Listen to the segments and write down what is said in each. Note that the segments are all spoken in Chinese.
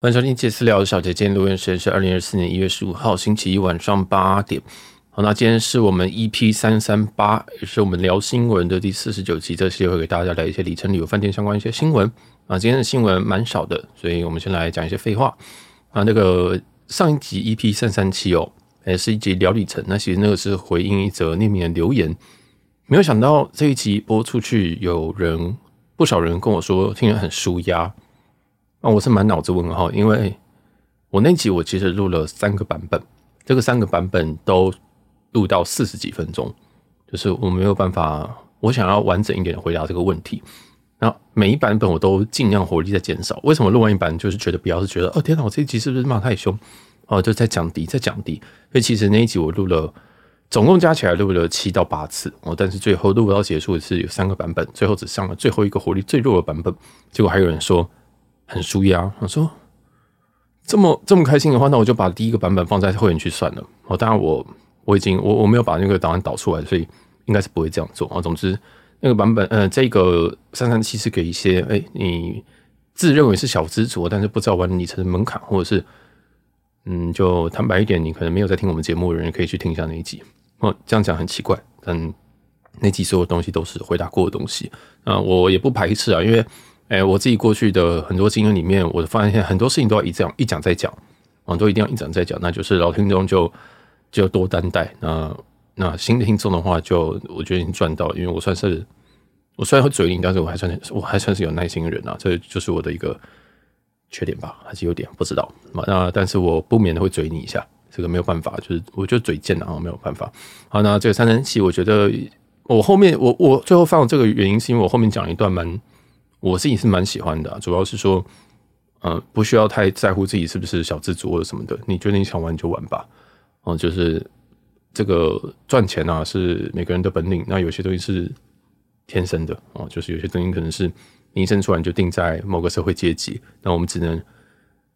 欢迎收听杰私聊小姐，今天录音时间是二零二四年一月十五号星期一晚上八点。好，那今天是我们 EP 三三八，也是我们聊新闻的第四十九集。这期会给大家带来一些里程旅游饭店相关一些新闻啊。今天的新闻蛮少的，所以我们先来讲一些废话啊。那个上一集 EP 三三七哦，也是一集聊里程。那其实那个是回应一则匿名的留言，没有想到这一集播出去，有人不少人跟我说听得很舒压。啊，我是满脑子问号，因为我那集我其实录了三个版本，这个三个版本都录到四十几分钟，就是我没有办法，我想要完整一点的回答这个问题。然后每一版本我都尽量火力在减少。为什么录完一版就是觉得不要是觉得哦天哪，我这一集是不是骂太凶？哦，就在降低，在降低。所以其实那一集我录了，总共加起来录了七到八次哦，但是最后录到结束是有三个版本，最后只上了最后一个火力最弱的版本，结果还有人说。很舒压，我说这么这么开心的话，那我就把第一个版本放在会员区算了。哦，当然我我已经我我没有把那个档案导出来，所以应该是不会这样做啊。总之，那个版本，呃，这个三三七是给一些哎、你自认为是小资族，但是不知道玩里程的门槛，或者是嗯，就坦白一点，你可能没有在听我们节目的人，可以去听一下那一集。哦，这样讲很奇怪，但那集所有东西都是回答过的东西啊，我也不排斥啊，因为。哎、我自己过去的很多经验里面，我发现很多事情都要一这样一讲再讲，啊，都一定要一讲再讲，那就是老听众就就多担待。那那新的听众的话就，我觉得已经赚到了，因为我算是我虽然会嘴硬，但是我还算是我还算是有耐心的人啊，这就是我的一个缺点吧，还是有点不知道。那但是我不免的会嘴你一下，这个没有办法，就是我就嘴贱啊，没有办法。好，那这个三三七，我觉得我后面我我最后放这个原因是因为我后面讲一段蛮。我自己是蛮喜欢的，主要是说，嗯，不需要太在乎自己是不是小资族或者什么的，你觉得你想玩就玩吧。哦，就是这个赚钱啊，是每个人的本领。那有些东西是天生的哦，就是有些东西可能是你一生出来就定在某个社会阶级，那我们只能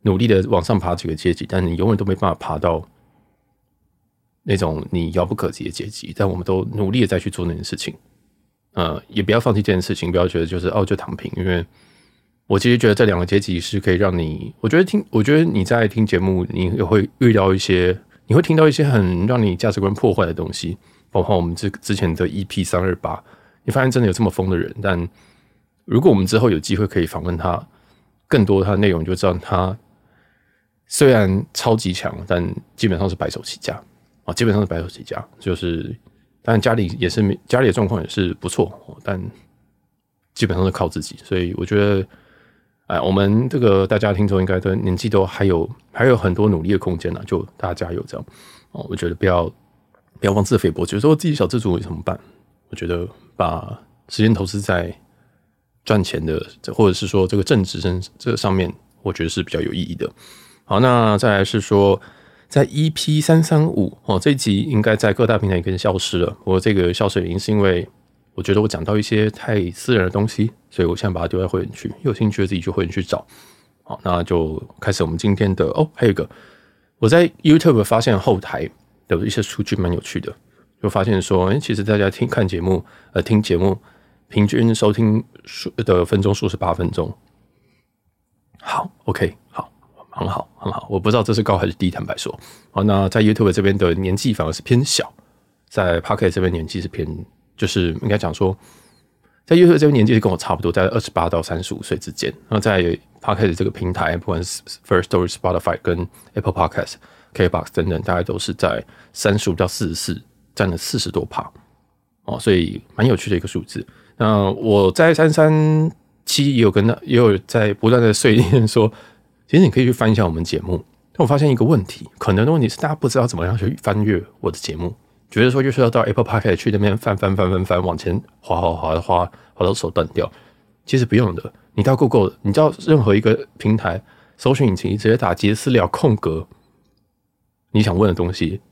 努力的往上爬几个阶级，但你永远都没办法爬到那种你遥不可及的阶级。但我们都努力的再去做那件事情。呃，也不要放弃这件事情，不要觉得就是哦就躺平，因为我其实觉得这两个阶级是可以让你，我觉得听，我觉得你在听节目，你也会遇到一些，你会听到一些很让你价值观破坏的东西，包括我们之之前的 EP 三二八，你发现真的有这么疯的人，但如果我们之后有机会可以访问他，更多他的内容，就知道他虽然超级强，但基本上是白手起家啊，基本上是白手起家，就是。但家里也是，家里的状况也是不错，但基本上是靠自己，所以我觉得，哎，我们这个大家听众应该都年纪都还有还有很多努力的空间呢，就大家加油这样哦。我觉得不要不要妄自菲薄，觉得说自己小资族怎么办？我觉得把时间投资在赚钱的，或者是说这个正职身这上面，我觉得是比较有意义的。好，那再来是说。在 EP 三三五哦，这集应该在各大平台已经消失了。我这个消失原因是因为我觉得我讲到一些太私人的东西，所以我现在把它丢在会员区。有兴趣的自己去会员区找。好，那就开始我们今天的哦。还有一个，我在 YouTube 发现后台的一些数据蛮有趣的，就发现说，哎，其实大家听看节目呃听节目平均收听数的分钟数是八分钟。好，OK，好。很好，很好。我不知道这是高还是低，坦白说。好，那在 YouTube 这边的年纪反而是偏小，在 Podcast 这边年纪是偏，就是应该讲说，在 YouTube 这边年纪是跟我差不多，在二十八到三十五岁之间。那在 Podcast 这个平台，不管是 First Story、Spotify 跟 Apple Podcast、KBox 等等，大概都是在三十五到四十四，占了四十多趴。哦，所以蛮有趣的一个数字。那我在三三七也有跟他也有在不断的碎念说。其实你可以去翻一下我们节目，但我发现一个问题，可能的问题是大家不知道怎么样去翻阅我的节目，觉得说就是要到 Apple Podcast 去那边翻翻翻翻翻，往前滑滑滑的滑，滑到手断掉。其实不用的，你到 Google，你到任何一个平台搜寻引擎，直接打杰私聊空格你想问的东西，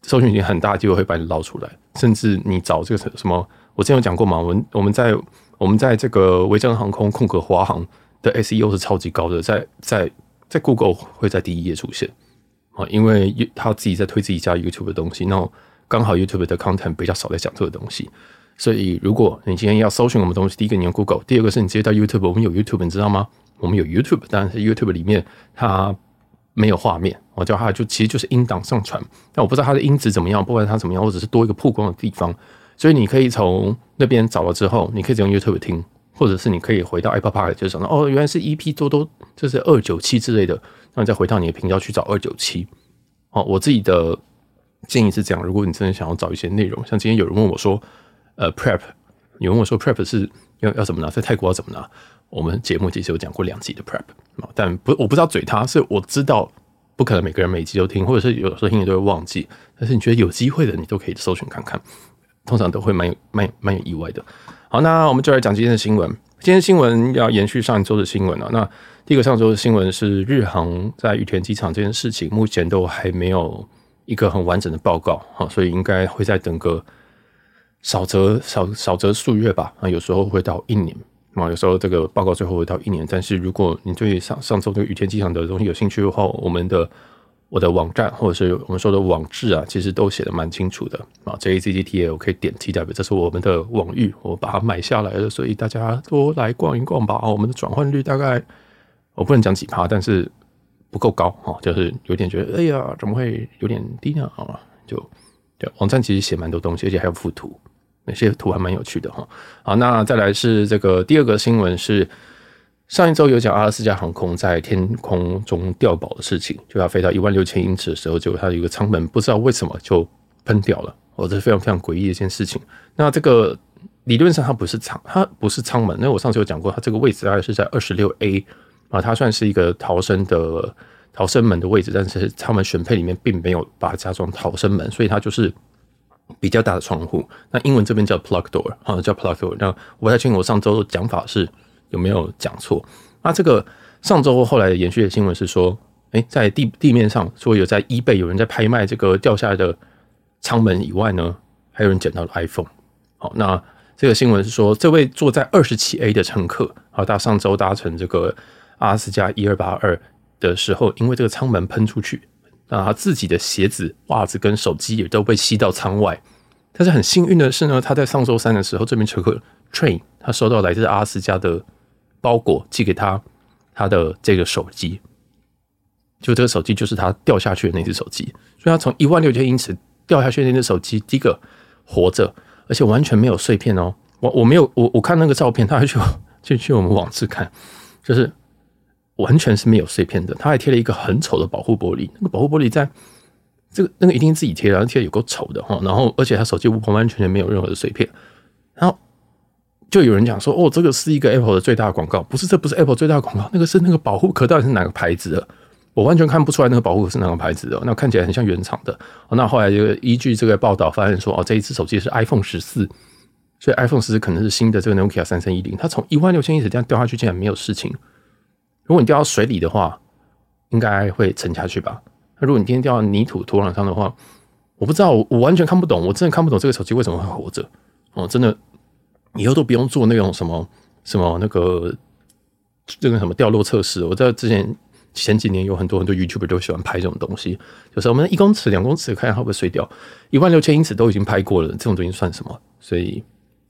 搜寻引擎很大机会会把你捞出来。甚至你找这个什么，我之前有讲过嘛，我们我们在我们在这个维珍航空空格华航。的 SEO 是超级高的，在在在 Google 会在第一页出现。啊，因为他自己在推自己家 YouTube 的东西，那刚好 YouTube 的 content 比较少在讲这个东西，所以如果你今天要搜寻我们东西，第一个你用 Google，第二个是你直接到 YouTube，我们有 YouTube，你知道吗？我们有 YouTube，但是 YouTube 里面它没有画面，我叫它就其实就是音档上传，但我不知道它的音质怎么样，不管它怎么样，或者是多一个曝光的地方，所以你可以从那边找了之后，你可以用 YouTube 听，或者是你可以回到 Apple Park 就想到哦，原来是 EP 多多，就是二九七之类的，那你再回到你的频道去找二九七。哦，我自己的建议是这样，如果你真的想要找一些内容，像今天有人问我说，呃，Prep，你问我说 Prep 是要要怎么拿，在泰国要怎么拿？我们节目其实有讲过两集的 Prep，但不，我不知道嘴他，是我知道不可能每个人每集都听，或者是有时候听你都会忘记。但是你觉得有机会的，你都可以搜寻看看，通常都会蛮有蛮蛮有意外的。好，那我们就来讲今天的新闻。今天新闻要延续上一周的新闻啊。那第一个上周的新闻是日航在羽田机场这件事情，目前都还没有一个很完整的报告啊，所以应该会再等个少则少少则数月吧。啊，有时候会到一年。啊，有时候这个报告最后会到一年，但是如果你对上上周这个羽田机场的东西有兴趣的话，我们的我的网站或者是我们说的网志啊，其实都写的蛮清楚的啊。JACCTL 可以点 TW，这是我们的网域，我把它买下来了，所以大家多来逛一逛吧。啊我们的转换率大概我不能讲几趴，但是不够高啊，就是有点觉得哎呀，怎么会有点低呢？啊，就对，网站其实写蛮多东西，而且还有附图。那些图还蛮有趣的哈。好，那再来是这个第二个新闻是上一周有讲阿拉斯加航空在天空中掉宝的事情，就要飞到一万六千英尺的时候，结果它有一个舱门不知道为什么就喷掉了，哦，这是非常非常诡异的一件事情。那这个理论上它不是舱，它不是舱门。那我上次有讲过，它这个位置大概是在二十六 A 啊，它算是一个逃生的逃生门的位置，但是舱门选配里面并没有把它加装逃生门，所以它就是。比较大的窗户，那英文这边叫 plug door，啊，叫 plug door。那我不太清楚我上周的讲法是有没有讲错。那这个上周后来延续的新闻是说，哎，在地地面上说有在 eBay 有人在拍卖这个掉下来的舱门以外呢，还有人捡到了 iPhone。好，那这个新闻是说，这位坐在二十七 A 的乘客，好，他上周搭乘这个阿斯加一二八二的时候，因为这个舱门喷出去。那他自己的鞋子、袜子跟手机也都被吸到舱外，但是很幸运的是呢，他在上周三的时候，这名乘客 Train 他收到来自阿斯加的包裹，寄给他他的这个手机，就这个手机就是他掉下去的那只手机，所以他从一万六千英尺掉下去那只手机，第一个活着，而且完全没有碎片哦。我我没有我我看那个照片，他还去 就去我们网志看，就是。完全是没有碎片的，他还贴了一个很丑的保护玻璃。那个保护玻璃在这个那个一定自己贴的，贴的有够丑的哈。然后，而且他手机完完全全没有任何的碎片。然后就有人讲说：“哦，这个是一个 Apple 的最大广告。”不是，这不是 Apple 最大广告，那个是那个保护壳到底是哪个牌子的？我完全看不出来那个保护壳是哪个牌子的。那看起来很像原厂的。那后来就依据这个报道发现说：“哦，这一只手机是 iPhone 十四，所以 iPhone 十四可能是新的这个 Nokia 三三一零。它从一万六千英尺这样掉下去，竟然没有事情。”如果你掉到水里的话，应该会沉下去吧？那如果你今天掉到泥土土壤上的话，我不知道，我完全看不懂，我真的看不懂这个手机为什么会活着哦！真的，以后都不用做那种什么什么那个这个什么掉落测试。我在之前前几年有很多很多 YouTube 都喜欢拍这种东西，就是我们一公尺、两公尺看看会不会碎掉，一万六千英尺都已经拍过了，这种东西算什么？所以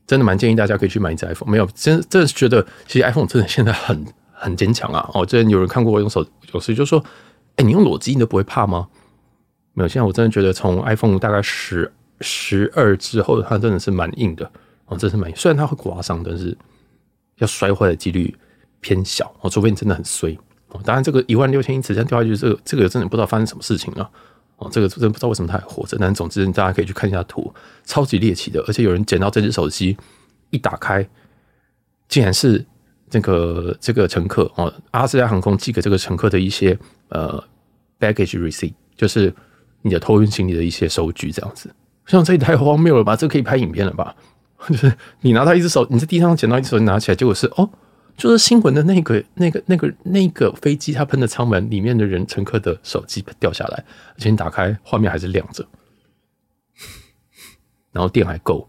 真的蛮建议大家可以去买一只 iPhone。没有，真真的是觉得其实 iPhone 真的现在很。很坚强啊！哦，之前有人看过我用手，有时就说：“哎、你用裸机你都不会怕吗？”没有，现在我真的觉得从 iPhone 大概十十二之后，它真的是蛮硬的哦，真是蛮硬。虽然它会刮伤，但是要摔坏的几率偏小哦，除非你真的很衰哦。当然，这个一万六千英尺这样掉下去，这个这个真的不知道发生什么事情了哦。这个真的不知道为什么它还活着。但总之，大家可以去看一下图，超级猎奇的。而且有人捡到这只手机，一打开，竟然是。这个这个乘客哦，阿斯加航空寄给这个乘客的一些呃 baggage receipt，就是你的托运行李的一些收据，这样子。像这也太荒谬了吧？这可以拍影片了吧？就是你拿到一只手，你在地上捡到一只手，你拿起来，结果是哦，就是新闻的那个那个那个那个飞机它喷的舱门里面的人乘客的手机掉下来，而且你打开画面还是亮着，然后电还够，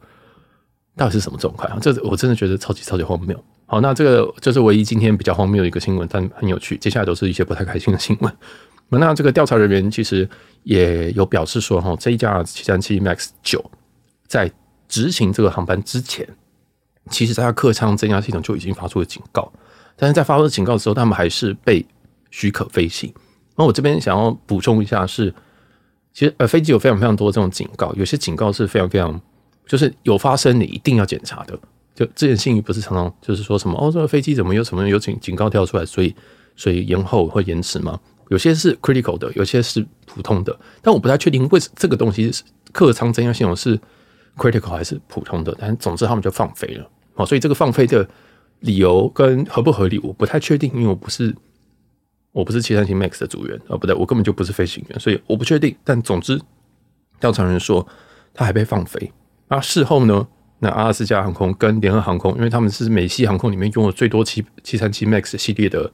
到底是什么状况？这我真的觉得超级超级荒谬。好，那这个就是唯一今天比较荒谬的一个新闻，但很有趣。接下来都是一些不太开心的新闻。那这个调查人员其实也有表示说，哈，这一架七三七 MAX 九在执行这个航班之前，其实在它客舱增压系统就已经发出了警告。但是在发出警告的时候，他们还是被许可飞行。那我这边想要补充一下是，其实呃飞机有非常非常多这种警告，有些警告是非常非常就是有发生你一定要检查的。就之前信誉不是常常就是说什么哦，这个飞机怎么有什么有警警告跳出来，所以所以延后或延迟吗？有些是 critical 的，有些是普通的，但我不太确定为什这个东西是客舱增压系统是 critical 还是普通的。但总之他们就放飞了哦，所以这个放飞的理由跟合不合理，我不太确定，因为我不是我不是七三七 MAX 的组员啊，不对，我根本就不是飞行员，所以我不确定。但总之，调查人说他还被放飞。那事后呢？那阿拉斯加航空跟联合航空，因为他们是美系航空里面用的最多七七三七 MAX 系列的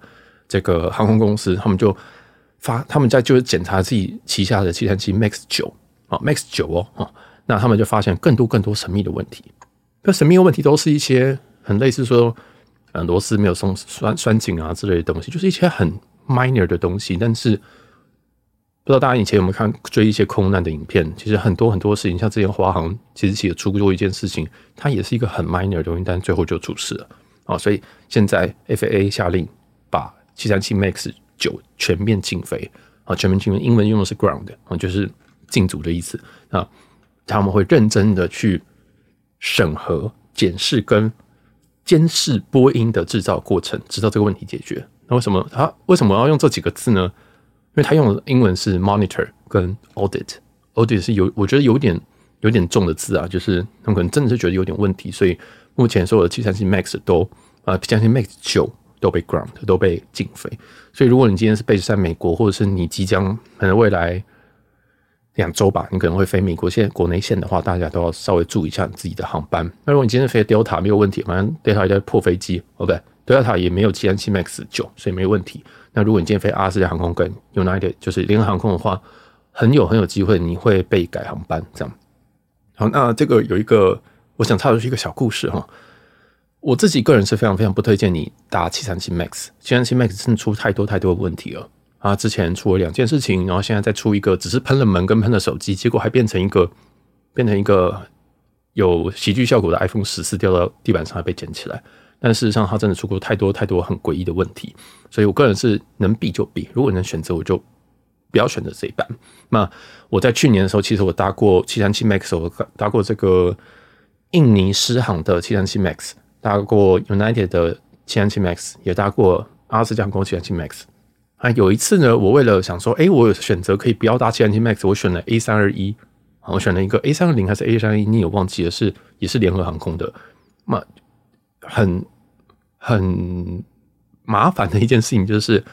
这个航空公司，他们就发他们在就是检查自己旗下的七三七 MAX 九啊 MAX 九哦啊，那他们就发现更多更多神秘的问题。那神秘的问题都是一些很类似说，呃，螺丝没有松栓栓紧啊之类的东西，就是一些很 minor 的东西，但是。不知道大家以前有没有看追一些空难的影片？其实很多很多事情，像之前华航其实也出过一件事情，它也是一个很 minor 的东西，但最后就出事了啊！所以现在 FAA 下令把737 MAX 九全面禁飞啊，全面禁飞，英文用的是 ground 啊，就是禁足的意思啊。他们会认真的去审核、检视跟监视波音的制造过程，直到这个问题解决。那为什么他为什么要用这几个字呢？因为他用的英文是 monitor 跟 audit，audit 是有我觉得有点有点重的字啊，就是他们可能真的是觉得有点问题，所以目前所有的七三七 MAX 都啊，七三七 MAX 九都被 ground 都被禁飞。所以如果你今天是 base 在美国，或者是你即将可能未来两周吧，你可能会飞美国线国内线的话，大家都要稍微注意一下你自己的航班。那如果你今天飞 Delta 没有问题，反正 Delta 也在破飞机，OK。Delta 也没有七三七 MAX 九，所以没问题。那如果你今天飞阿拉斯加航空跟 United 就是联合航空的话，很有很有机会你会被改航班。这样，好，那这个有一个我想插出去一个小故事哈。我自己个人是非常非常不推荐你搭七三七 MAX，七三七 MAX 真的出太多太多的问题了啊！之前出了两件事情，然后现在再出一个，只是喷了门跟喷了手机，结果还变成一个变成一个有喜剧效果的 iPhone 十四掉到地板上还被捡起来。但事实上，它真的出过太多太多很诡异的问题，所以我个人是能避就避。如果能选择，我就不要选择这一版。那我在去年的时候，其实我搭过七三七 MAX，我搭过这个印尼狮航的七三七 MAX，搭过 United 的七三七 MAX，也搭过阿斯加航空七三七 MAX。啊，有一次呢，我为了想说，哎，我有选择可以不要搭七三七 MAX，我选了 A 三二一，我选了一个 A 三二零还是 A 三二一，你有忘记了？是也是联合航空的。那很很麻烦的一件事情就是，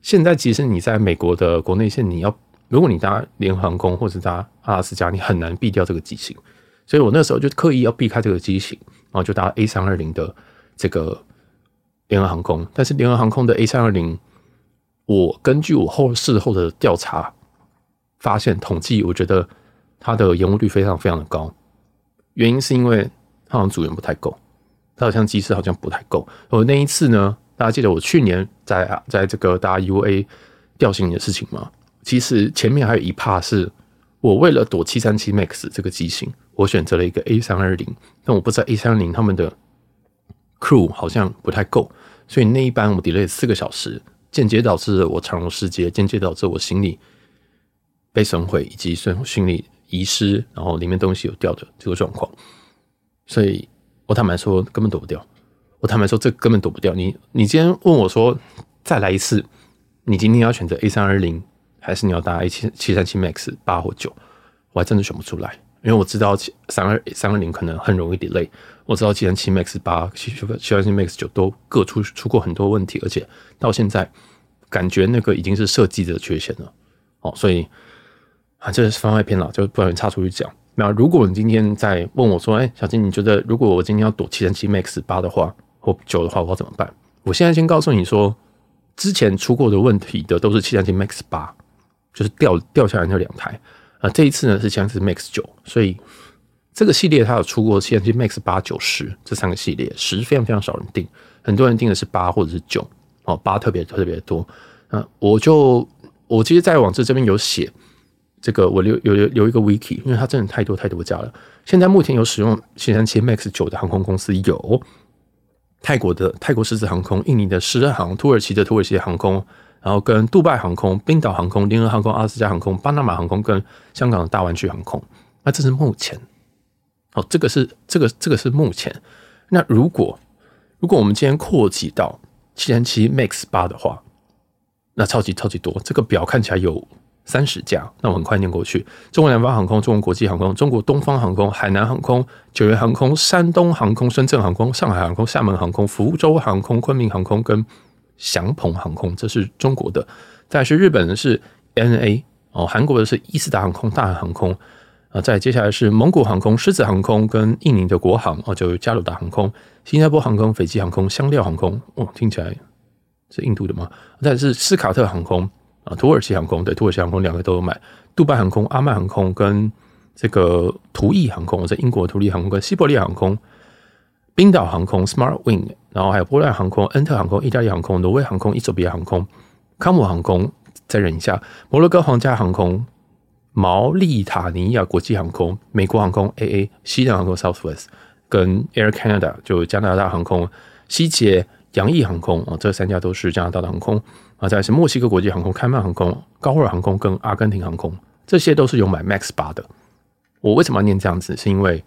现在其实你在美国的国内线，你要如果你搭联合航空或者搭阿拉斯加，你很难避掉这个机型。所以我那时候就刻意要避开这个机型，然后就搭 A 三二零的这个联合航空。但是联合航空的 A 三二零，我根据我后事后的调查发现统计，我觉得它的延误率非常非常的高。原因是因为它好像组员不太够。它好像机师好像不太够。我那一次呢，大家记得我去年在在这个搭 UA 调行的事情吗？其实前面还有一 part 是我为了躲七三七 MAX 这个机型，我选择了一个 A 三二零。但我不知道 A 三二零他们的 crew 好像不太够，所以那一班我 delay 四个小时，间接导致我长荣世界，间接导致我行李被损毁以及损行李遗失，然后里面东西有掉的这个状况，所以。我坦白说，根本躲不掉。我坦白说，这根本躲不掉。你，你今天问我说，再来一次，你今天要选择 A 三二零，还是你要搭 A 七七三七 MAX 八或九？我还真的选不出来，因为我知道三二三二零可能很容易 delay。我知道七三七 MAX 八、七七三七 MAX 九都各出出过很多问题，而且到现在感觉那个已经是设计的缺陷了。哦，所以啊，这是番外篇了，就不然插出去讲。那如果你今天在问我说：“哎，小金，你觉得如果我今天要躲七三七 MAX 八的话，或九的话，我怎么办？”我现在先告诉你说，之前出过的问题的都是七三七 MAX 八，就是掉掉下来那两台啊。这一次呢是七三七 MAX 九，所以这个系列它有出过七三七 MAX 八九十这三个系列，十非常非常少人订，很多人订的是八或者是九哦，八特别特别多。那我就我其实，在网志这边有写。这个我留有留留一个 wiki，因为它真的太多太多家了。现在目前有使用七三七 MAX 九的航空公司有泰国的泰国狮子航空、印尼的狮航、土耳其的土耳其航空，然后跟杜拜航空、冰岛航空、联合航空、阿拉斯加航空、巴拿马航空跟香港的大湾区航空。那这是目前，哦，这个是这个这个是目前。那如果如果我们今天扩及到七三七 MAX 八的话，那超级超级多。这个表看起来有。三十架，那我很快念过去。中国南方航空、中国国际航空、中国东方航空、海南航空、九元航空、山东航空、深圳航空、上海航空、厦门航空、福州航空、昆明航空跟祥鹏航空，这是中国的。再是日本的是 N A 哦，韩国的是伊斯达航空、大韩航空啊。再接下来是蒙古航空、狮子航空跟印尼的国航哦，就加鲁达航空、新加坡航空、斐济航空、香料航空哦，听起来是印度的吗？再是斯卡特航空。啊，土耳其航空对，土耳其航空两个都有买，杜拜航空、阿曼航空跟这个图意航空，在英国途易航空跟西伯利亚航空、冰岛航空 Smart Wing，然后还有波兰航空、恩特航空、意大利航空、挪威航空、伊索比亚航空、康姆航空，再忍一下，摩洛哥皇家航空、毛利塔尼亚国际航空、美国航空 AA、西南航空 Southwest 跟 Air Canada 就加拿大航空、西捷、洋溢航空啊，这三家都是加拿大的航空。啊，再是墨西哥国际航空、开曼航空、高尔航空跟阿根廷航空，这些都是有买 MAX 八的。我为什么要念这样子？是因为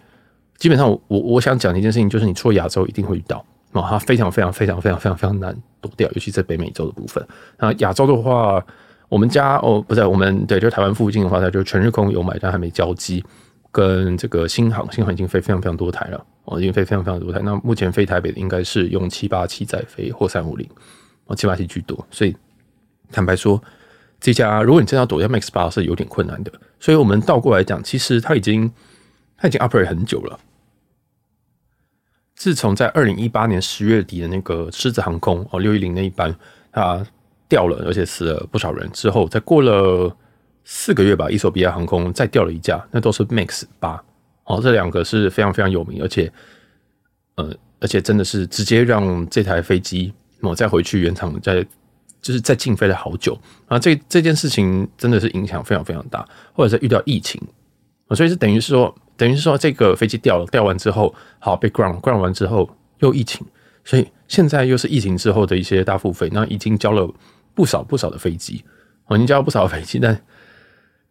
基本上我我想讲的一件事情，就是你出了亚洲一定会遇到啊，它非常非常非常非常非常非常难躲掉，尤其在北美洲的部分。那亚洲的话，我们家哦不是我们对，就台湾附近的话，它就全日空有买，但还没交机。跟这个新航，新航已经飞非常非常多台了，哦，已经飞非常非常多台。那目前飞台北的应该是用七八七在飞或三五零。哦七八七居多，所以坦白说，这家如果你真的要躲掉 MAX 八是有点困难的。所以我们倒过来讲，其实它已经它已经 operate 很久了。自从在二零一八年十月底的那个狮子航空哦六一零那一班它掉了，而且死了不少人之后，再过了四个月吧，伊索比亚航空再掉了一架，那都是 MAX 八哦，这两个是非常非常有名，而且呃，而且真的是直接让这台飞机。我再回去原厂，再就是再禁飞了好久啊！这这件事情真的是影响非常非常大，或者是遇到疫情，所以是等于是说，等于是说这个飞机掉了，掉完之后好被 ground，ground 完之后又疫情，所以现在又是疫情之后的一些大付费，那已经交了不少不少的飞机，我已经交了不少的飞机，但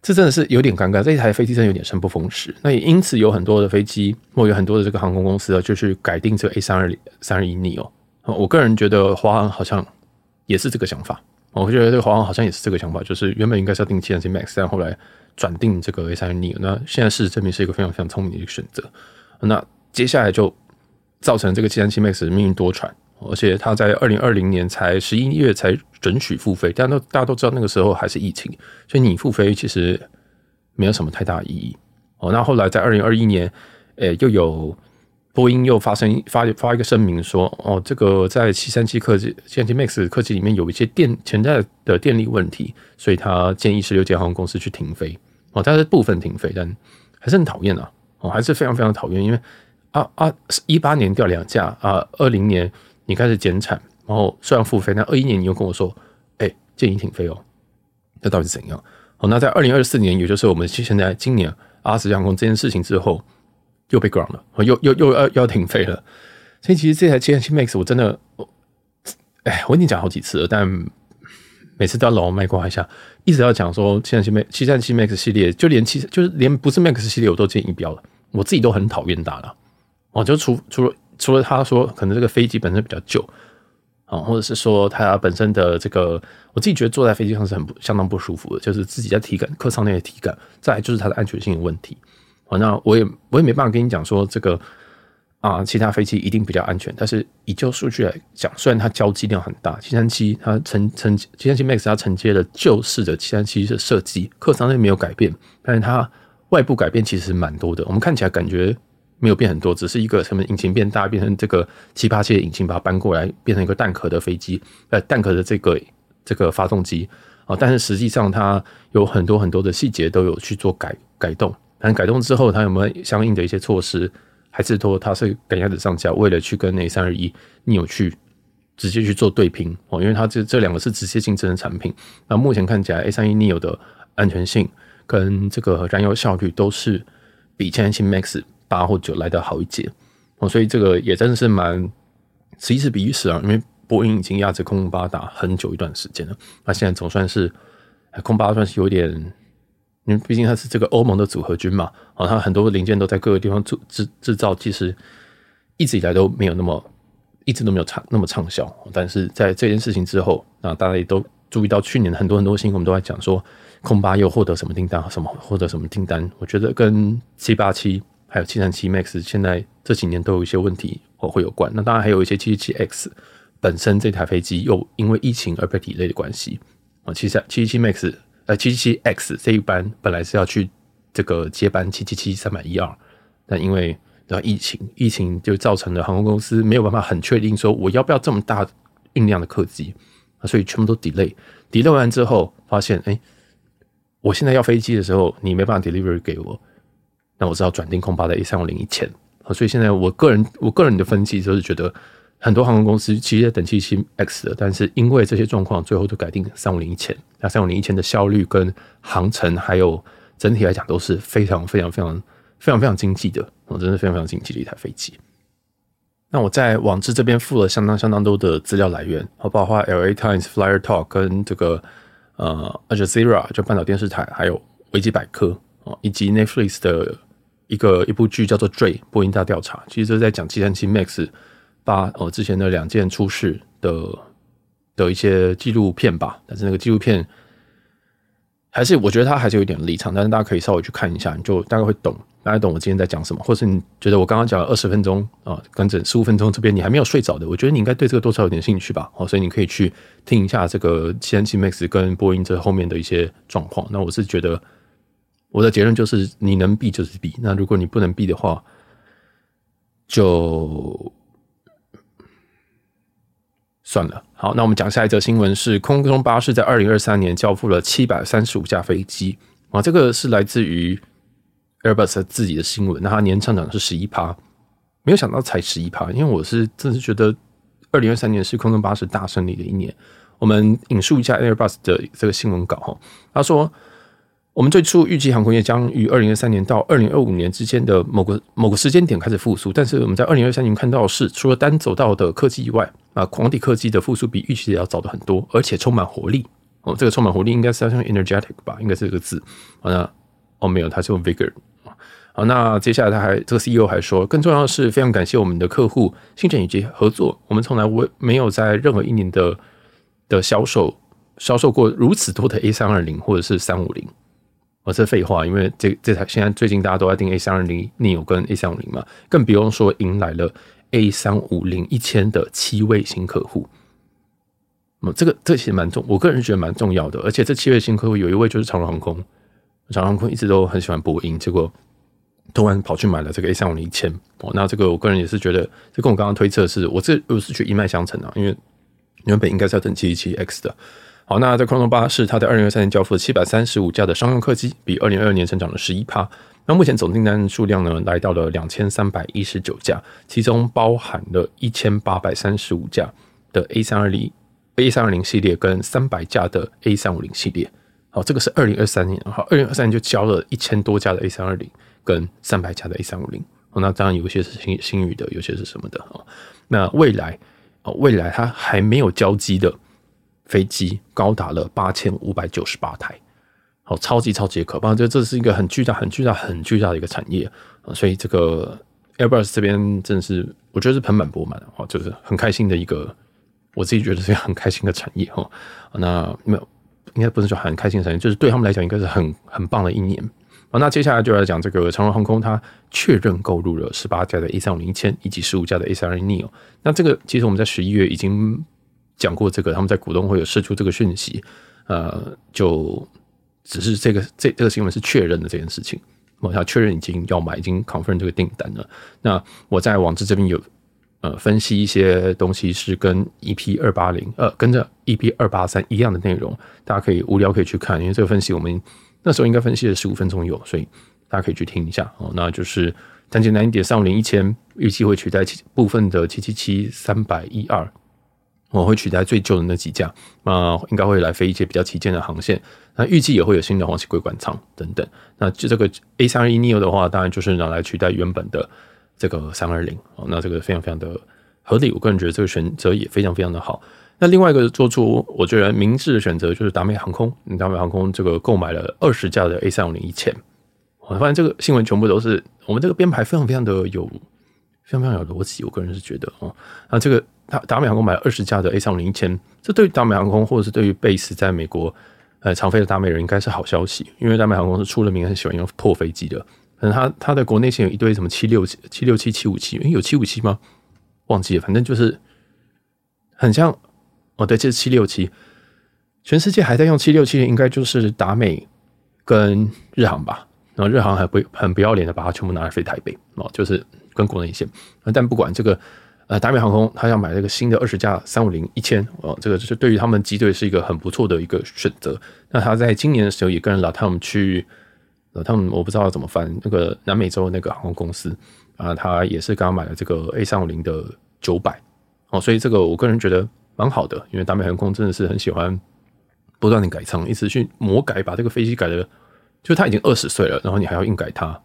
这真的是有点尴尬，这一台飞机真的有点生不逢时。那也因此有很多的飞机，或有很多的这个航空公司啊，就去改订这个 A 三二零三二一 neo。我个人觉得华航好像也是这个想法，我觉得这个华航好像也是这个想法，就是原本应该是要订七三七 MAX，但后来转订这个 A320neo，那现在事实证明是一个非常非常聪明的一个选择。那接下来就造成这个七三七 MAX 命运多舛，而且它在二零二零年才十一月才准许复飞，但都大家都知道那个时候还是疫情，所以你复飞其实没有什么太大意义。哦，那后来在二零二一年，诶又有。波音又发生发发一个声明说，哦，这个在七三七客机、七三七 MAX 客机里面有一些电潜在的电力问题，所以他建议十六间航空公司去停飞。哦，但是部分停飞，但还是很讨厌啊！哦，还是非常非常讨厌，因为啊啊，一八年掉两架啊，二零年你开始减产，然后虽然复飞，那二一年你又跟我说，哎、建议停飞哦，那到底怎样？哦，那在二零二四年，也就是我们现在今年阿斯加航空这件事情之后。又被 ground 了，又又又要要停飞了，所以其实这台七三七 MAX 我真的，哎，我已经讲好几次了，但每次都要老卖瓜一下，一直要讲说七三七 MAX 七三七 MAX 系列，就连七就是连不是 MAX 系列我都建议不要了，我自己都很讨厌它了，哦，就除除了除了他说可能这个飞机本身比较旧啊，或者是说它本身的这个，我自己觉得坐在飞机上是很不相当不舒服的，就是自己在体感客舱内的体感，再来就是它的安全性的问题。哦，那我也我也没办法跟你讲说这个啊，其他飞机一定比较安全。但是以就数据来讲，虽然它交机量很大，七三七它承承七三七 MAX 它承接了旧式的七三七的设计，客舱内没有改变，但是它外部改变其实蛮多的。我们看起来感觉没有变很多，只是一个什么引擎变大，变成这个七八七的引擎把它搬过来，变成一个蛋壳的飞机，呃，蛋壳的这个这个发动机啊，但是实际上它有很多很多的细节都有去做改改动。但改动之后，它有没有相应的一些措施？还是说它是赶鸭子上架，为了去跟 A 三二一 neo 去直接去做对拼哦？因为它这这两个是直接竞争的产品。那目前看起来，A 三一 neo 的安全性跟这个燃油效率都是比七三七 MAX 八或九来得好一截哦，所以这个也真的是蛮此一时彼一时啊，因为波音已经压制空八打很久一段时间了，那现在总算是空八算是有点，因为毕竟它是这个欧盟的组合军嘛，啊，它很多零件都在各个地方制制制造，其实一直以来都没有那么一直都没有畅那么畅销，但是在这件事情之后，那大家也都注意到去年很多很多新闻都在讲说空八又获得什么订单，什么获得什么订单，我觉得跟七八七还有七三七 MAX 现在这几年都有一些问题或会有关，那当然还有一些七七七 X。本身这台飞机又因为疫情而被抵累的关系。啊，七三七七七 MAX 呃七七七 X 这一班本来是要去这个接班七七七三百一二，但因为疫情，疫情就造成了航空公司没有办法很确定说我要不要这么大运量的客机，所以全部都 delay。delay 完之后发现，哎，我现在要飞机的时候你没办法 deliver 给我，那我只好转订空巴的 A 三五零一千。所以现在我个人我个人的分析就是觉得。很多航空公司其实在等七七 X 的，但是因为这些状况，最后都改定三五零一千。那三五零一千的效率跟航程，还有整体来讲都是非常非常非常非常非常经济的，哦，真的非常非常经济的一台飞机。那我在网志这边附了相当相当多的资料来源，包括 LA Times、Flyer Talk 跟这个呃 a j a z e r a 就半岛电视台，还有维基百科哦，以及 Netflix 的一个一部剧叫做《坠波音大调查》，其实就是在讲七三七 MAX。把哦之前的两件出事的的一些纪录片吧，但是那个纪录片还是我觉得它还是有点立场，但是大家可以稍微去看一下，你就大概会懂，大概懂我今天在讲什么，或是你觉得我刚刚讲了二十分钟啊，跟整十五分钟这边你还没有睡着的，我觉得你应该对这个多少有点兴趣吧，哦，所以你可以去听一下这个七三七 MAX 跟波音这后面的一些状况。那我是觉得我的结论就是你能避就是避，那如果你不能避的话，就。算了，好，那我们讲下一则新闻是空中巴士在二零二三年交付了七百三十五架飞机啊，这个是来自于 Airbus 自己的新闻，那它年成长是十一趴，没有想到才十一趴，因为我是真是觉得二零二三年是空中巴士大胜利的一年。我们引述一下 Airbus 的这个新闻稿哈，他说。我们最初预计航空业将于二零二三年到二零二五年之间的某个某个时间点开始复苏，但是我们在二零二三年看到的是，除了单走道的客机以外，啊，广体客机的复苏比预期的要早的很多，而且充满活力。哦，这个充满活力应该是要用 energetic 吧，应该是这个字。好，那哦没有，它是用 vigor。好，那接下来他还这个 CEO 还说，更重要的是非常感谢我们的客户信任以及合作，我们从来未没有在任何一年的的销售销售过如此多的 A 三二零或者是三五零。我是废话，因为这这台现在最近大家都在订 A 三二零 neo 跟 A 三五零嘛，更不用说迎来了 A 三五零一千的七位新客户。那这个这其实蛮重，我个人觉得蛮重要的。而且这七位新客户有一位就是长荣航空，长荣航空一直都很喜欢波音，结果突然跑去买了这个 A 三五零一千。哦，那这个我个人也是觉得，这跟我刚刚推测是我这我是觉得一脉相承啊，因为原本应该是要等七七七 X 的。好，那在空中巴士，它在二零二三年交付了七百三十五架的商用客机，比二零二二年成长了十一趴。那目前总订单数量呢，来到了两千三百一十九架，其中包含了一千八百三十五架的 A 三二零 A 三二零系列跟三百架的 A 三五零系列。好，这个是二零二三年，好，二零二三年就交了一千多架的 A 三二零跟三百架的 A 三五零。好，那当然有些是新新宇的，有些是什么的啊？那未来哦，未来它还没有交机的。飞机高达了八千五百九十八台，好，超级超级可怕！这这是一个很巨大、很巨大、很巨大的一个产业啊，所以这个 Airbus 这边真的是我觉得是盆满钵满哦，就是很开心的一个，我自己觉得是很开心的产业哈。那没有，应该不是说很开心的产业，就是对他们来讲应该是很很棒的一年好。那接下来就来讲这个长荣航空，它确认购入了十八架的 A 三五零一千以及十五架的 A 三二零 neo。那这个其实我们在十一月已经。讲过这个，他们在股东会有释出这个讯息，呃，就只是这个这这个新闻是确认的这件事情，我想确认已经要买，已经 confirm 这个订单了。那我在网志这边有呃分析一些东西，是跟 EP 二八零呃跟着 EP 二八三一样的内容，大家可以无聊可以去看，因为这个分析我们那时候应该分析了十五分钟有，所以大家可以去听一下哦。那就是讲简单一点，三五零一千预计会取代部分的七七七三百一二。我会取代最旧的那几架，那应该会来飞一些比较旗舰的航线。那预计也会有新的黄旗归管舱等等。那就这个 A 321neo 的话，当然就是拿来取代原本的这个320。哦，那这个非常非常的合理。我个人觉得这个选择也非常非常的好。那另外一个做出我觉得明智的选择就是达美航空，达美航空这个购买了二十架的 A 三五零一千。我发现这个新闻全部都是我们这个编排非常非常的有非常非常有逻辑。我个人是觉得哦，那这个达达美航空买了二十架的 A 三五零一千，这对于达美航空或者是对于 base 在美国呃常飞的达美人应该是好消息，因为达美航空是出了名很喜欢用破飞机的。可能他他的国内线有一堆什么七六七七六七七五七，诶，有七五七吗？忘记了，反正就是很像。哦，对，这是七六七，全世界还在用七六七的，应该就是达美跟日航吧。然后日航还不很不要脸的把它全部拿来飞台北哦，就是跟国内线。但不管这个，呃，达美航空他要买这个新的二十架三五零一千哦，这个就是对于他们机队是一个很不错的一个选择。那他在今年的时候也跟老汤姆去，LATAM 我不知道怎么翻，那个南美洲那个航空公司啊，他也是刚刚买了这个 A 三五零的九百哦，所以这个我个人觉得。蛮好的，因为达美航空真的是很喜欢不断的改舱，一直去魔改，把这个飞机改的，就他已经二十岁了，然后你还要硬改它，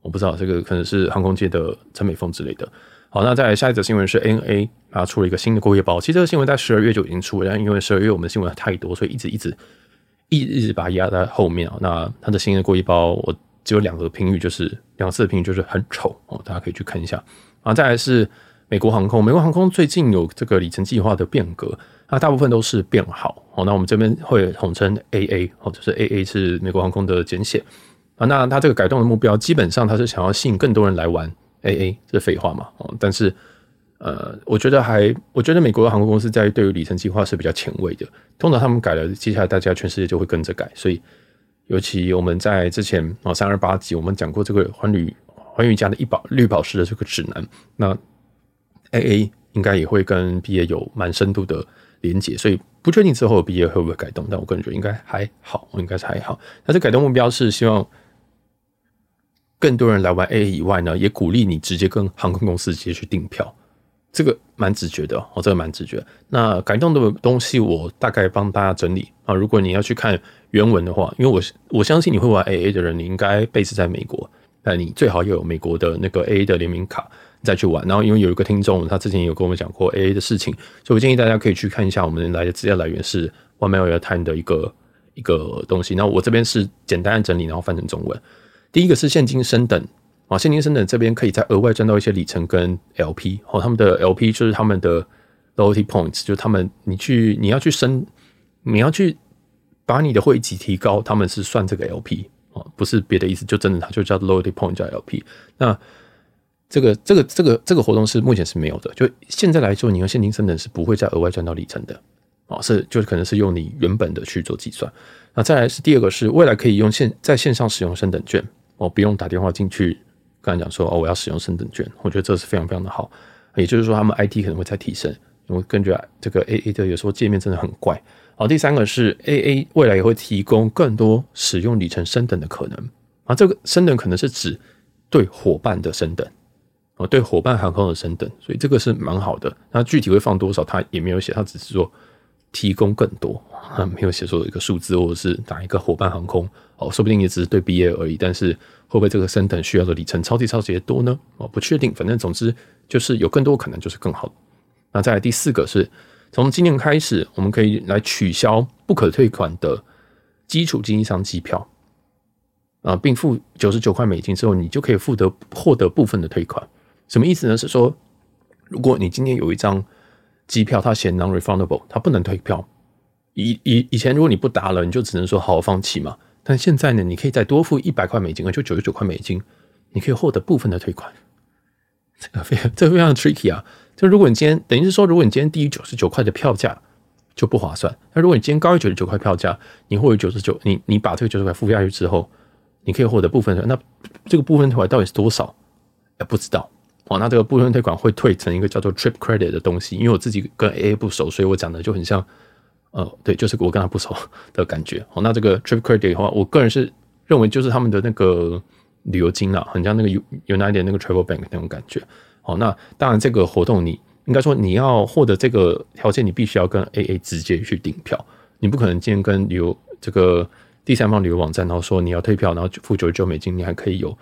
我不知道这个可能是航空界的陈美凤之类的。好，那再来下一则新闻是 N A 啊出了一个新的过夜包，其实这个新闻在十二月就已经出了，但因为十二月我们的新闻太多，所以一直一直一一直把它压在后面啊。那它的新的过夜包，我只有两个评语，就是两次的评语就是很丑哦，大家可以去看一下。啊，再来是。美国航空，美国航空最近有这个里程计划的变革，那大部分都是变好。哦，那我们这边会统称 AA，或者是 AA 是美国航空的简写啊。那它这个改动的目标，基本上它是想要吸引更多人来玩 AA，这废话嘛？哦，但是呃，我觉得还，我觉得美国的航空公司在对于里程计划是比较前卫的。通常他们改了，接下来大家全世界就会跟着改。所以，尤其我们在之前哦三二八集，我们讲过这个环旅环宇家的一保绿宝石的这个指南，那。A A 应该也会跟 B A 有蛮深度的连接，所以不确定之后 B A 会不会改动，但我个人觉得应该还好，应该是还好。那这改动目标是希望更多人来玩 A A 以外呢，也鼓励你直接跟航空公司直接去订票，这个蛮直觉的哦，这个蛮直觉。那改动的东西我大概帮大家整理啊，如果你要去看原文的话，因为我我相信你会玩 A A 的人，你应该 base 在美国，那你最好有美国的那个 A A 的联名卡。再去玩，然后因为有一个听众，他之前有跟我们讲过 AA 的事情，所以我建议大家可以去看一下我们来的资料来源是 One Mile Time 的一个一个东西。那我这边是简单的整理，然后翻成中文。第一个是现金升等啊，现金升等这边可以再额外赚到一些里程跟 LP 哦，他们的 LP 就是他们的 Loyalty Points，就是他们你去你要去升，你要去把你的会籍提高，他们是算这个 LP 哦，不是别的意思，就真的它就叫 Loyalty Point 叫 LP 那。这个这个这个这个活动是目前是没有的，就现在来说，你用现金升等是不会再额外赚到里程的，啊，是就是可能是用你原本的去做计算。那再来是第二个是未来可以用线在线上使用升等券，哦，不用打电话进去，跟他讲说哦，我要使用升等券，我觉得这是非常非常的好。也就是说，他们 IT 可能会再提升，因为根据这个 AA 的有时候界面真的很怪。好，第三个是 AA 未来也会提供更多使用里程升等的可能，啊，这个升等可能是指对伙伴的升等。哦，对，伙伴航空的升等，所以这个是蛮好的。那具体会放多少，他也没有写，他只是说提供更多，他没有写说一个数字或者是哪一个伙伴航空。哦，说不定也只是对毕业而已。但是会不会这个升等需要的里程超级超级的多呢？哦，不确定。反正总之就是有更多可能，就是更好。那再来第四个是从今年开始，我们可以来取消不可退款的基础经济舱机票啊，并付九十九块美金之后，你就可以获得获得部分的退款。什么意思呢？是说，如果你今天有一张机票，它写 non-refundable，它不能退票。以以以前，如果你不打了，你就只能说好好放弃嘛。但现在呢，你可以再多付一百块美金，就九十九块美金，你可以获得部分的退款。这个非常 这个非常 tricky 啊！就如果你今天等于是说，如果你今天低于九十九块的票价就不划算。那如果你今天高于九十九块票价，你获得九十九，你你把这个九十块付下去之后，你可以获得部分的。那这个部分退款到底是多少？哎，不知道。哦，那这个部分退款会退成一个叫做 Trip Credit 的东西，因为我自己跟 AA 不熟，所以我讲的就很像，呃，对，就是我跟他不熟 的感觉。好，那这个 Trip Credit 的话，我个人是认为就是他们的那个旅游金啦，很像那个 United 那个 Travel Bank 那种感觉。好，那当然这个活动你应该说你要获得这个条件，你必须要跟 AA 直接去订票，你不可能今天跟旅游这个第三方旅游网站，然后说你要退票，然后付九十九美金，你还可以有。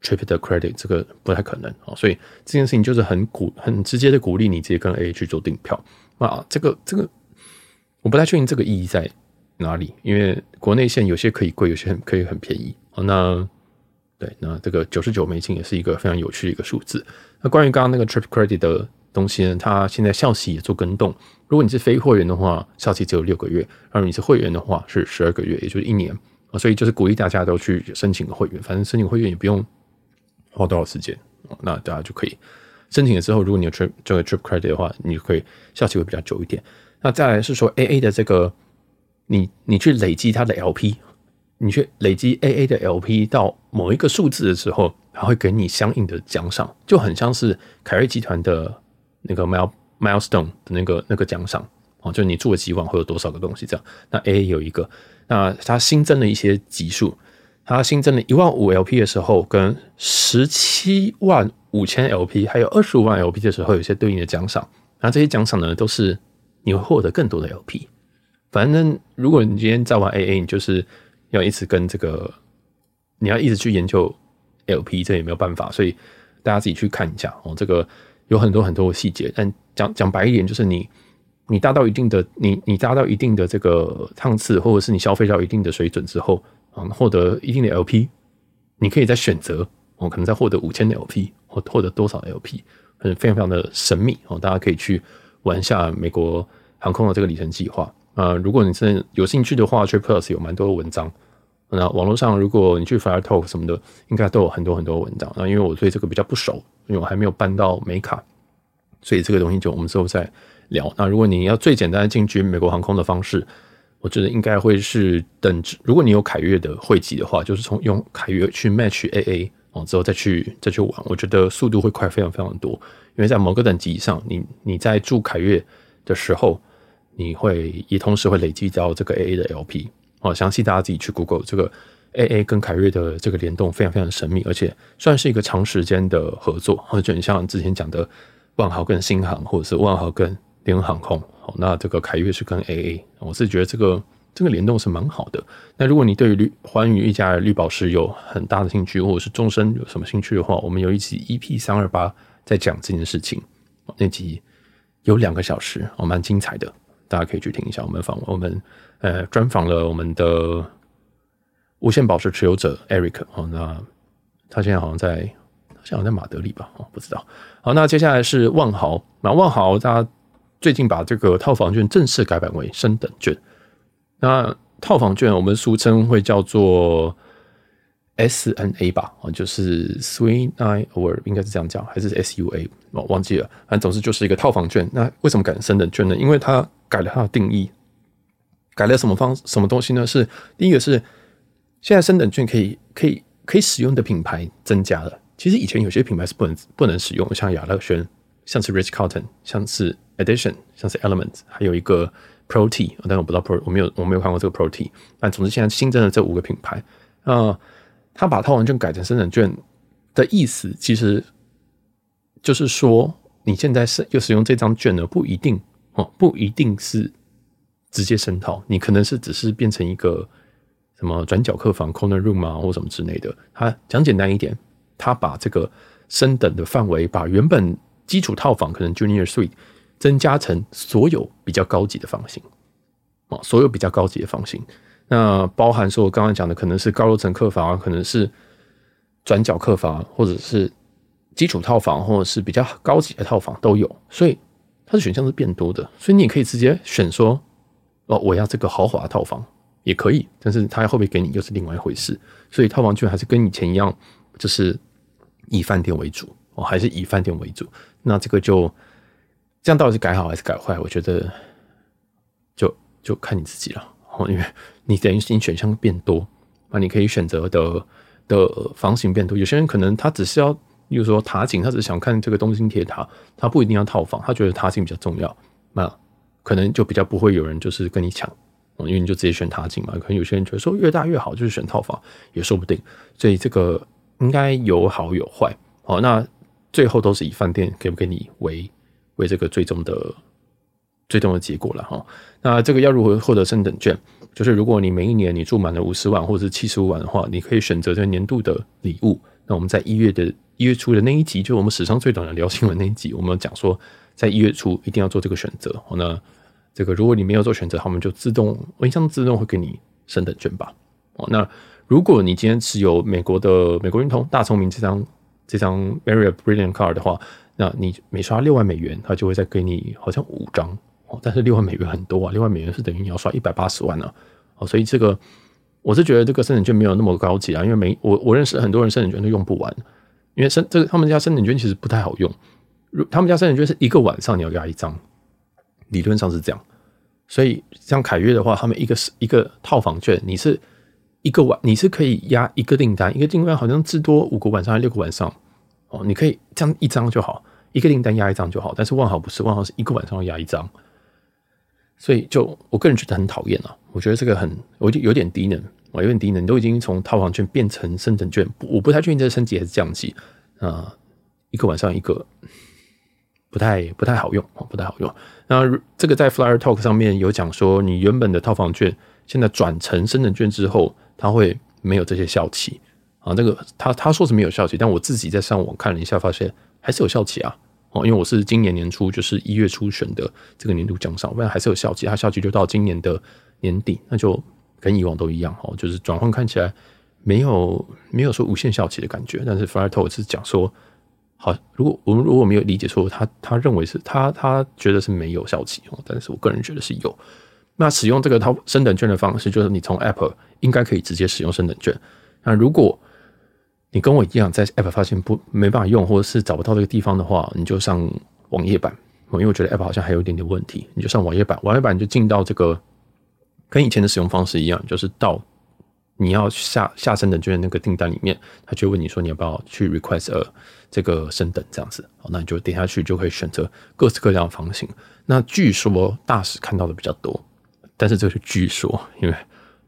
Trip 的 credit，这个不太可能啊。所以这件事情就是很鼓、很直接的鼓励你直接跟 AA 去做订票啊。这个这个我不太确定这个意义在哪里，因为国内线有些可以贵，有些很可以很便宜。那对，那这个九十九美金也是一个非常有趣的一个数字。那关于刚刚那个 Trip credit 的东西呢，它现在效期也做更动。如果你是非会员的话，效期只有六个月；而你是会员的话，是十二个月，也就是一年啊。所以就是鼓励大家都去申请个会员，反正申请会员也不用花多少时间，那大家就可以申请了之后，如果你有 Trip 这个 Trip credit 的话，你就可以效期会比较久一点。那再来是说 AA 的这个，你你去累积它的 LP，你去累积 AA 的 LP 到某一个数字的时候，它会给你相应的奖赏，就很像是凯瑞集团的那个 Mile。milestone 的那个那个奖赏哦，就你住了几晚会有多少个东西这样。那 AA 有一个，那它新增了一些级数，它新增了一万五 LP 的时候，跟十七万五千 LP，还有二十五万 LP 的时候，有些对应的奖赏。那这些奖赏呢，都是你会获得更多的 LP。反正如果你今天在玩 AA，你就是要一直跟这个，你要一直去研究 LP，这也没有办法。所以大家自己去看一下哦，这个。有很多很多的细节，但讲讲白一点，就是你你达到一定的你你达到一定的这个趟次，或者是你消费到一定的水准之后，啊，获得一定的 LP，你可以再选择，哦，可能再获得五千的 LP，或获得多少 LP，很非常非常的神秘哦，大家可以去玩一下美国航空的这个里程计划啊。如果你真有兴趣的话，Trip Plus 有蛮多的文章，那网络上如果你去 Fire Talk 什么的，应该都有很多很多文章。那因为我对这个比较不熟。因为我还没有搬到美卡，所以这个东西就我们之后再聊。那如果你要最简单的进军美国航空的方式，我觉得应该会是等，如果你有凯越的会籍的话，就是从用凯越去 match AA 哦，之后再去再去玩，我觉得速度会快非常非常多。因为在某个等级以上，你你在住凯越的时候，你会也同时会累积到这个 AA 的 LP 哦。详细大家自己去 Google 这个。A A 跟凯瑞的这个联动非常非常神秘，而且算是一个长时间的合作，或者像之前讲的万豪跟新航，或者是万豪跟联合航空。好，那这个凯瑞是跟 A A，我是觉得这个这个联动是蛮好的。那如果你对于绿寰宇一家绿宝石有很大的兴趣，或者是终身有什么兴趣的话，我们有一集 E P 三二八在讲这件事情，那集有两个小时，哦，蛮精彩的，大家可以去听一下。我们访我们呃专访了我们的。无限宝石持有者 Eric 哦，那他现在好像在，好像在马德里吧？哦，不知道。好，那接下来是万豪，那万豪他最近把这个套房券正式改版为升等券。那套房券我们俗称会叫做 SNA 吧？哦，就是 Suite Night Award 应该是这样讲，还是 SUA？我忘记了。反正总之就是一个套房券。那为什么改成升等券呢？因为它改了它的定义，改了什么方什么东西呢？是第一个是。现在升等券可以可以可以使用的品牌增加了。其实以前有些品牌是不能不能使用，像雅乐轩，像是 Rich Carlton，像是 Edition，像是 Element，还有一个 Pro T，但我不知道 Pro，我没有我没有看过这个 Pro T。但总之现在新增了这五个品牌。啊，他把套房券改成升等券的意思，其实就是说你现在是又使用这张券呢，不一定哦，不一定是直接升套，你可能是只是变成一个。什么转角客房 （corner room） 啊，或什么之类的。他讲简单一点，他把这个升等的范围，把原本基础套房可能 Junior Suite 增加成所有比较高级的房型啊，所有比较高级的房型。那包含说我刚刚讲的，可能是高楼层客房，可能是转角客房，或者是基础套房，或者是比较高级的套房都有。所以它的选项是变多的，所以你也可以直接选说，哦，我要这个豪华套房。也可以，但是它会不会给你又是另外一回事。所以套房券还是跟以前一样，就是以饭店为主哦，还是以饭店为主。那这个就这样到底是改好还是改坏？我觉得就就看你自己了哦，因为你等于是你选项变多，那你可以选择的的房型变多。有些人可能他只是要，例如说塔景，他只是想看这个东京铁塔，他不一定要套房，他觉得塔景比较重要，那可能就比较不会有人就是跟你抢。因为你就直接选塔景嘛，可能有些人觉得说越大越好，就是选套房也说不定，所以这个应该有好有坏。好，那最后都是以饭店给不给你为为这个最终的最终的结果了哈。那这个要如何获得升等券？就是如果你每一年你住满了五十万或者是七十五万的话，你可以选择这个年度的礼物，那我们在一月的一月初的那一集，就是我们史上最短的聊新闻那一集，我们讲说在一月初一定要做这个选择。那这个如果你没有做选择，他们就自动，我印象自动会给你升等券吧。哦，那如果你今天持有美国的美国运通大聪明这张这张 Marriott Brilliant Card 的话，那你每刷六万美元，他就会再给你好像五张哦。但是六万美元很多啊，六万美元是等于你要刷一百八十万呢、啊。哦，所以这个我是觉得这个升等券没有那么高级啊，因为没我我认识很多人升等券都用不完，因为升这个他们家升等券其实不太好用，如他们家升等券是一个晚上你要压一张，理论上是这样，所以像凯悦的话，他们一个是一个套房券，你是一个晚你是可以压一个订单，一个订单好像至多五个晚上还是六个晚上哦，你可以这样一张就好，一个订单压一张就好，但是万豪不是，万豪是一个晚上要压一张。所以，就我个人觉得很讨厌啊！我觉得这个很，我就有点低能，我有点低能，都已经从套房券变成升等券，我不太确定这是升级还是降级啊！一个晚上一个，不太不太好用，不太好用。那这个在 Flyer Talk 上面有讲说，你原本的套房券现在转成升等券之后，它会没有这些效期啊。这个他他说是没有效期，但我自己在上网看了一下，发现还是有效期啊。哦，因为我是今年年初，就是一月初选的这个年度奖赏，不然还是有效期，它效期就到今年的年底，那就跟以往都一样哦。就是转换看起来没有没有说无限效期的感觉，但是 f i r e t o 是讲说，好，如果我们如果没有理解错，他他认为是他他觉得是没有效期哦，但是我个人觉得是有。那使用这个套升等券的方式，就是你从 App 应该可以直接使用升等券。那如果你跟我一样，在 App 发现不没办法用，或者是找不到这个地方的话，你就上网页版。因为我觉得 App 好像还有一点点问题，你就上网页版。网页版你就进到这个跟以前的使用方式一样，就是到你要下下升等券的那个订单里面，他就问你说你要不要去 request 呃这个升等这样子。好，那你就点下去就可以选择各式各样的房型。那据说大使看到的比较多，但是这是据说，因为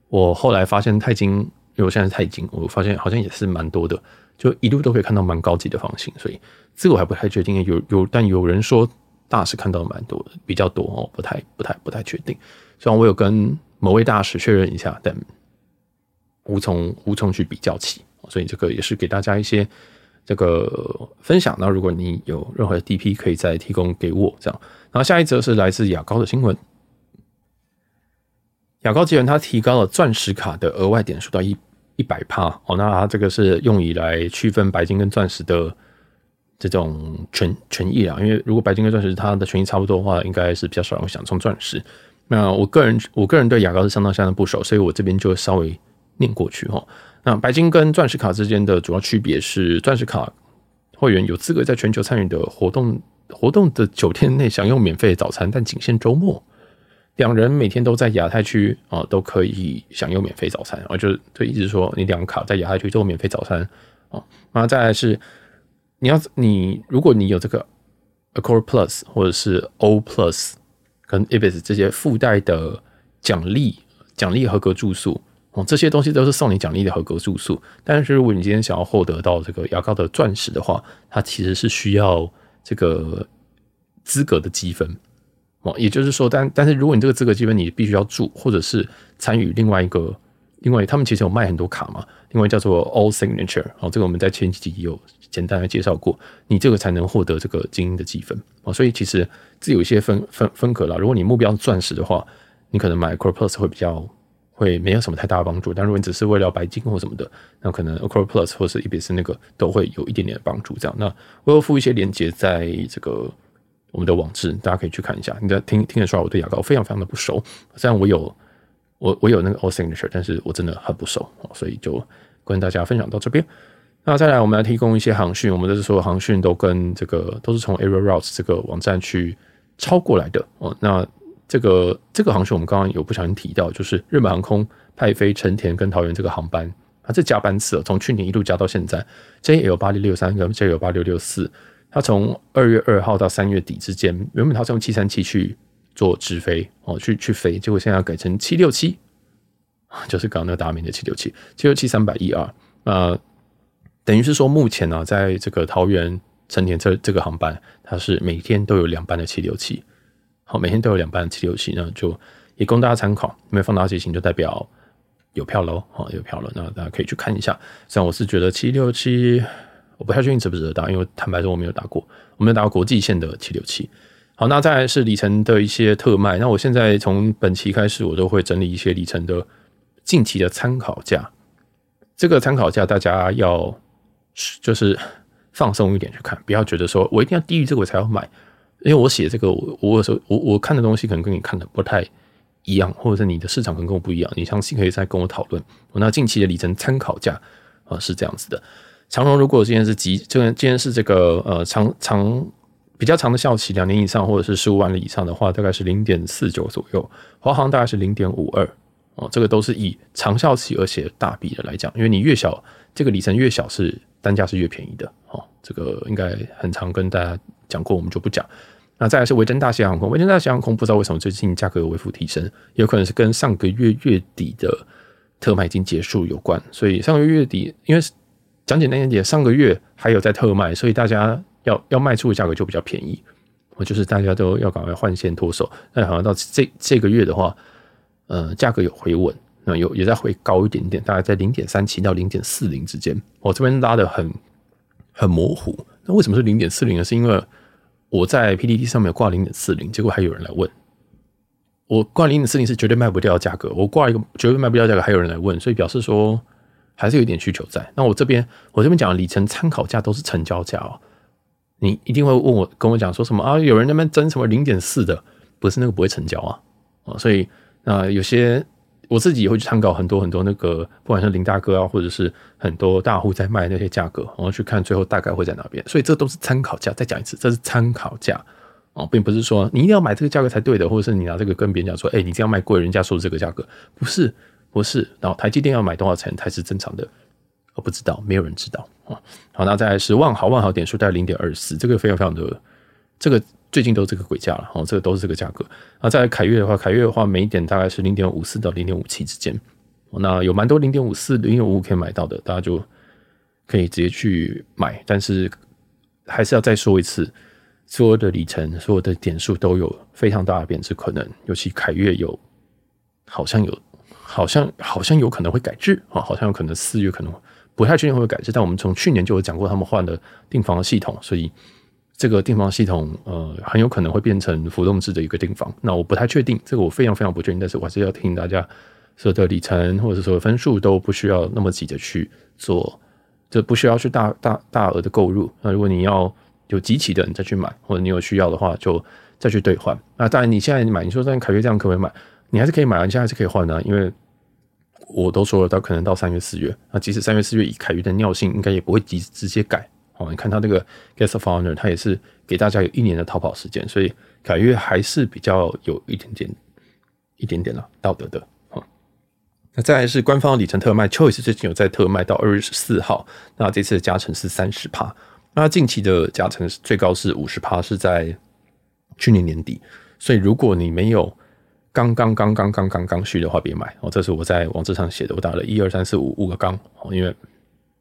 我后来发现太金。因为我现在是太金，我发现好像也是蛮多的，就一路都可以看到蛮高级的房型，所以这个我还不太确定。有有，但有人说大使看到蛮多的，比较多哦，不太不太不太确定。虽然我有跟某位大使确认一下，但无从无从去比较起，所以这个也是给大家一些这个分享。那如果你有任何的 DP，可以再提供给我这样。然后下一则是来自雅高的新闻。雅高集团它提高了钻石卡的额外点数到一。一百趴哦，那它这个是用以来区分白金跟钻石的这种权权益啊。因为如果白金跟钻石它的权益差不多的话，应该是比较少人会想中钻石。那我个人我个人对雅高是相当相当不熟，所以我这边就稍微念过去哈。那白金跟钻石卡之间的主要区别是，钻石卡会员有资格在全球参与的活动活动的九天内享用免费早餐，但仅限周末。两人每天都在亚太区啊，都可以享用免费早餐啊，就就一直说，你两个卡在亚太区都有免费早餐啊。然后再来是，你要你如果你有这个 Accor Plus 或者是 O Plus 跟 Ibis 这些附带的奖励奖励合格住宿哦，这些东西都是送你奖励的合格住宿。但是如果你今天想要获得到这个牙膏的钻石的话，它其实是需要这个资格的积分。哦，也就是说，但但是如果你这个资格积分，你必须要住，或者是参与另外一个，因为他们其实有卖很多卡嘛，另外叫做 All Signature，哦，这个我们在前几集有简单的介绍过，你这个才能获得这个精英的积分哦，所以其实这有一些分分分隔了。如果你目标是钻石的话，你可能买 Accor Plus 会比较会没有什么太大的帮助，但如果你只是为了白金或什么的，那可能 Accor Plus 或是 EBS 那个都会有一点点的帮助。这样，那我会附一些链接在这个。我们的网志，大家可以去看一下。你在听听得出来，我对牙膏非常非常的不熟。虽然我有我我有那个 All Signature，但是我真的很不熟，所以就跟大家分享到这边。那再来，我们来提供一些航讯。我们的所有航讯都跟这个都是从 Aero Routes 这个网站去抄过来的哦。那这个这个航讯我们刚刚有不小心提到，就是日本航空派飞成田跟桃园这个航班，它这加班次从去年一路加到现在，JL 八六六三跟 JL 八六六四。它从二月二号到三月底之间，原本它是用七三七去做直飞哦，去去飞，结果现在要改成七六七，就是刚刚那个达明的七六七，七六七三百一啊，呃，等于是说目前呢、啊，在这个桃园成田这这个航班，它是每天都有两班的七六七，好，每天都有两班的七六七，那就也供大家参考，没有放大机型就代表有票喽，哦，有票了，那大家可以去看一下。虽然我是觉得七六七，我不太确定值不值得打，因为坦白说我没有打过，我没有打过国际线的七六七。好，那再来是里程的一些特卖。那我现在从本期开始，我都会整理一些里程的近期的参考价。这个参考价大家要就是放松一点去看，不要觉得说我一定要低于这个我才要买，因为我写这个我我有时候我我看的东西可能跟你看的不太。一样，或者是你的市场可能跟我不一样，你详细可以再跟我讨论。我那近期的里程参考价啊是这样子的：长荣如果今天是极，这个今天是这个呃长长比较长的效期，两年以上或者是十五万里以上的话，大概是零点四九左右；华航大概是零点五二哦，这个都是以长效期而且大笔的来讲，因为你越小，这个里程越小是单价是越便宜的哦。这个应该很常跟大家讲过，我们就不讲。那再来是维珍大西洋航空，维珍大西洋航空不知道为什么最近价格有微幅提升，有可能是跟上个月月底的特卖已经结束有关。所以上个月月底，因为讲简单一点，上个月还有在特卖，所以大家要要卖出的价格就比较便宜。我就是大家都要赶快换线脱手。那好像到这这个月的话，呃，价格有回稳，那有也在回高一点点，大概在零点三七到零点四零之间。我这边拉得很很模糊。那为什么是零点四零呢？是因为我在 PTT 上面挂零点四零，结果还有人来问。我挂零点四零是绝对卖不掉价格，我挂一个绝对卖不掉价格，还有人来问，所以表示说还是有一点需求在。那我这边我这边讲的里程参考价都是成交价哦。你一定会问我跟我讲说什么啊？有人那边争什么零点四的，不是那个不会成交啊啊！所以啊，有些。我自己也会去参考很多很多那个，不管是林大哥啊，或者是很多大户在卖那些价格，然后去看最后大概会在哪边。所以这都是参考价。再讲一次，这是参考价哦，并不是说你一定要买这个价格才对的，或者是你拿这个跟别人讲说，哎，你这样卖贵，人家说这个价格不是不是。然后台积电要买多少钱才是正常的？我不知道，没有人知道啊。好，那再来是万豪，万豪点数在零点二四，这个非常非常的这个。最近都是这个鬼价了，哦，这个都是这个价格。那再凯悦的话，凯悦的话，每一点大概是零点五四到零点五七之间。那有蛮多零点五四、零点五五可以买到的，大家就可以直接去买。但是还是要再说一次，所有的里程、所有的点数都有非常大的贬值可能，尤其凯越有，好像有，好像好像有可能会改制啊，好像有可能四月可能不太确定会改制。但我们从去年就有讲过，他们换了订房的系统，所以。这个订房系统，呃，很有可能会变成浮动制的一个订房。那我不太确定，这个我非常非常不确定。但是我还是要提醒大家，所有的里程或者说分数都不需要那么急着去做，就不需要去大大大额的购入。那如果你要有集齐的，你再去买，或者你有需要的话，就再去兑换。那当然，你现在买，你说在凯悦这样可不可以买？你还是可以买，你现在还是可以换的，因为我都说了，到可能到三月四月，那即使三月四月以凯悦的尿性，应该也不会直直接改。哦，你看它这个 Guest of Honor，它也是给大家有一年的逃跑时间，所以凯越还是比较有一点点、一点点了道德的。好，那再来是官方的里程特卖，Choice 最近有在特卖到二月十四号，那这次的加成是三十趴，那近期的加成最高是五十趴，是在去年年底，所以如果你没有刚刚刚刚刚刚刚需的话，别买哦。这是我在网志上写的，我打了一二三四五五个刚哦，因为。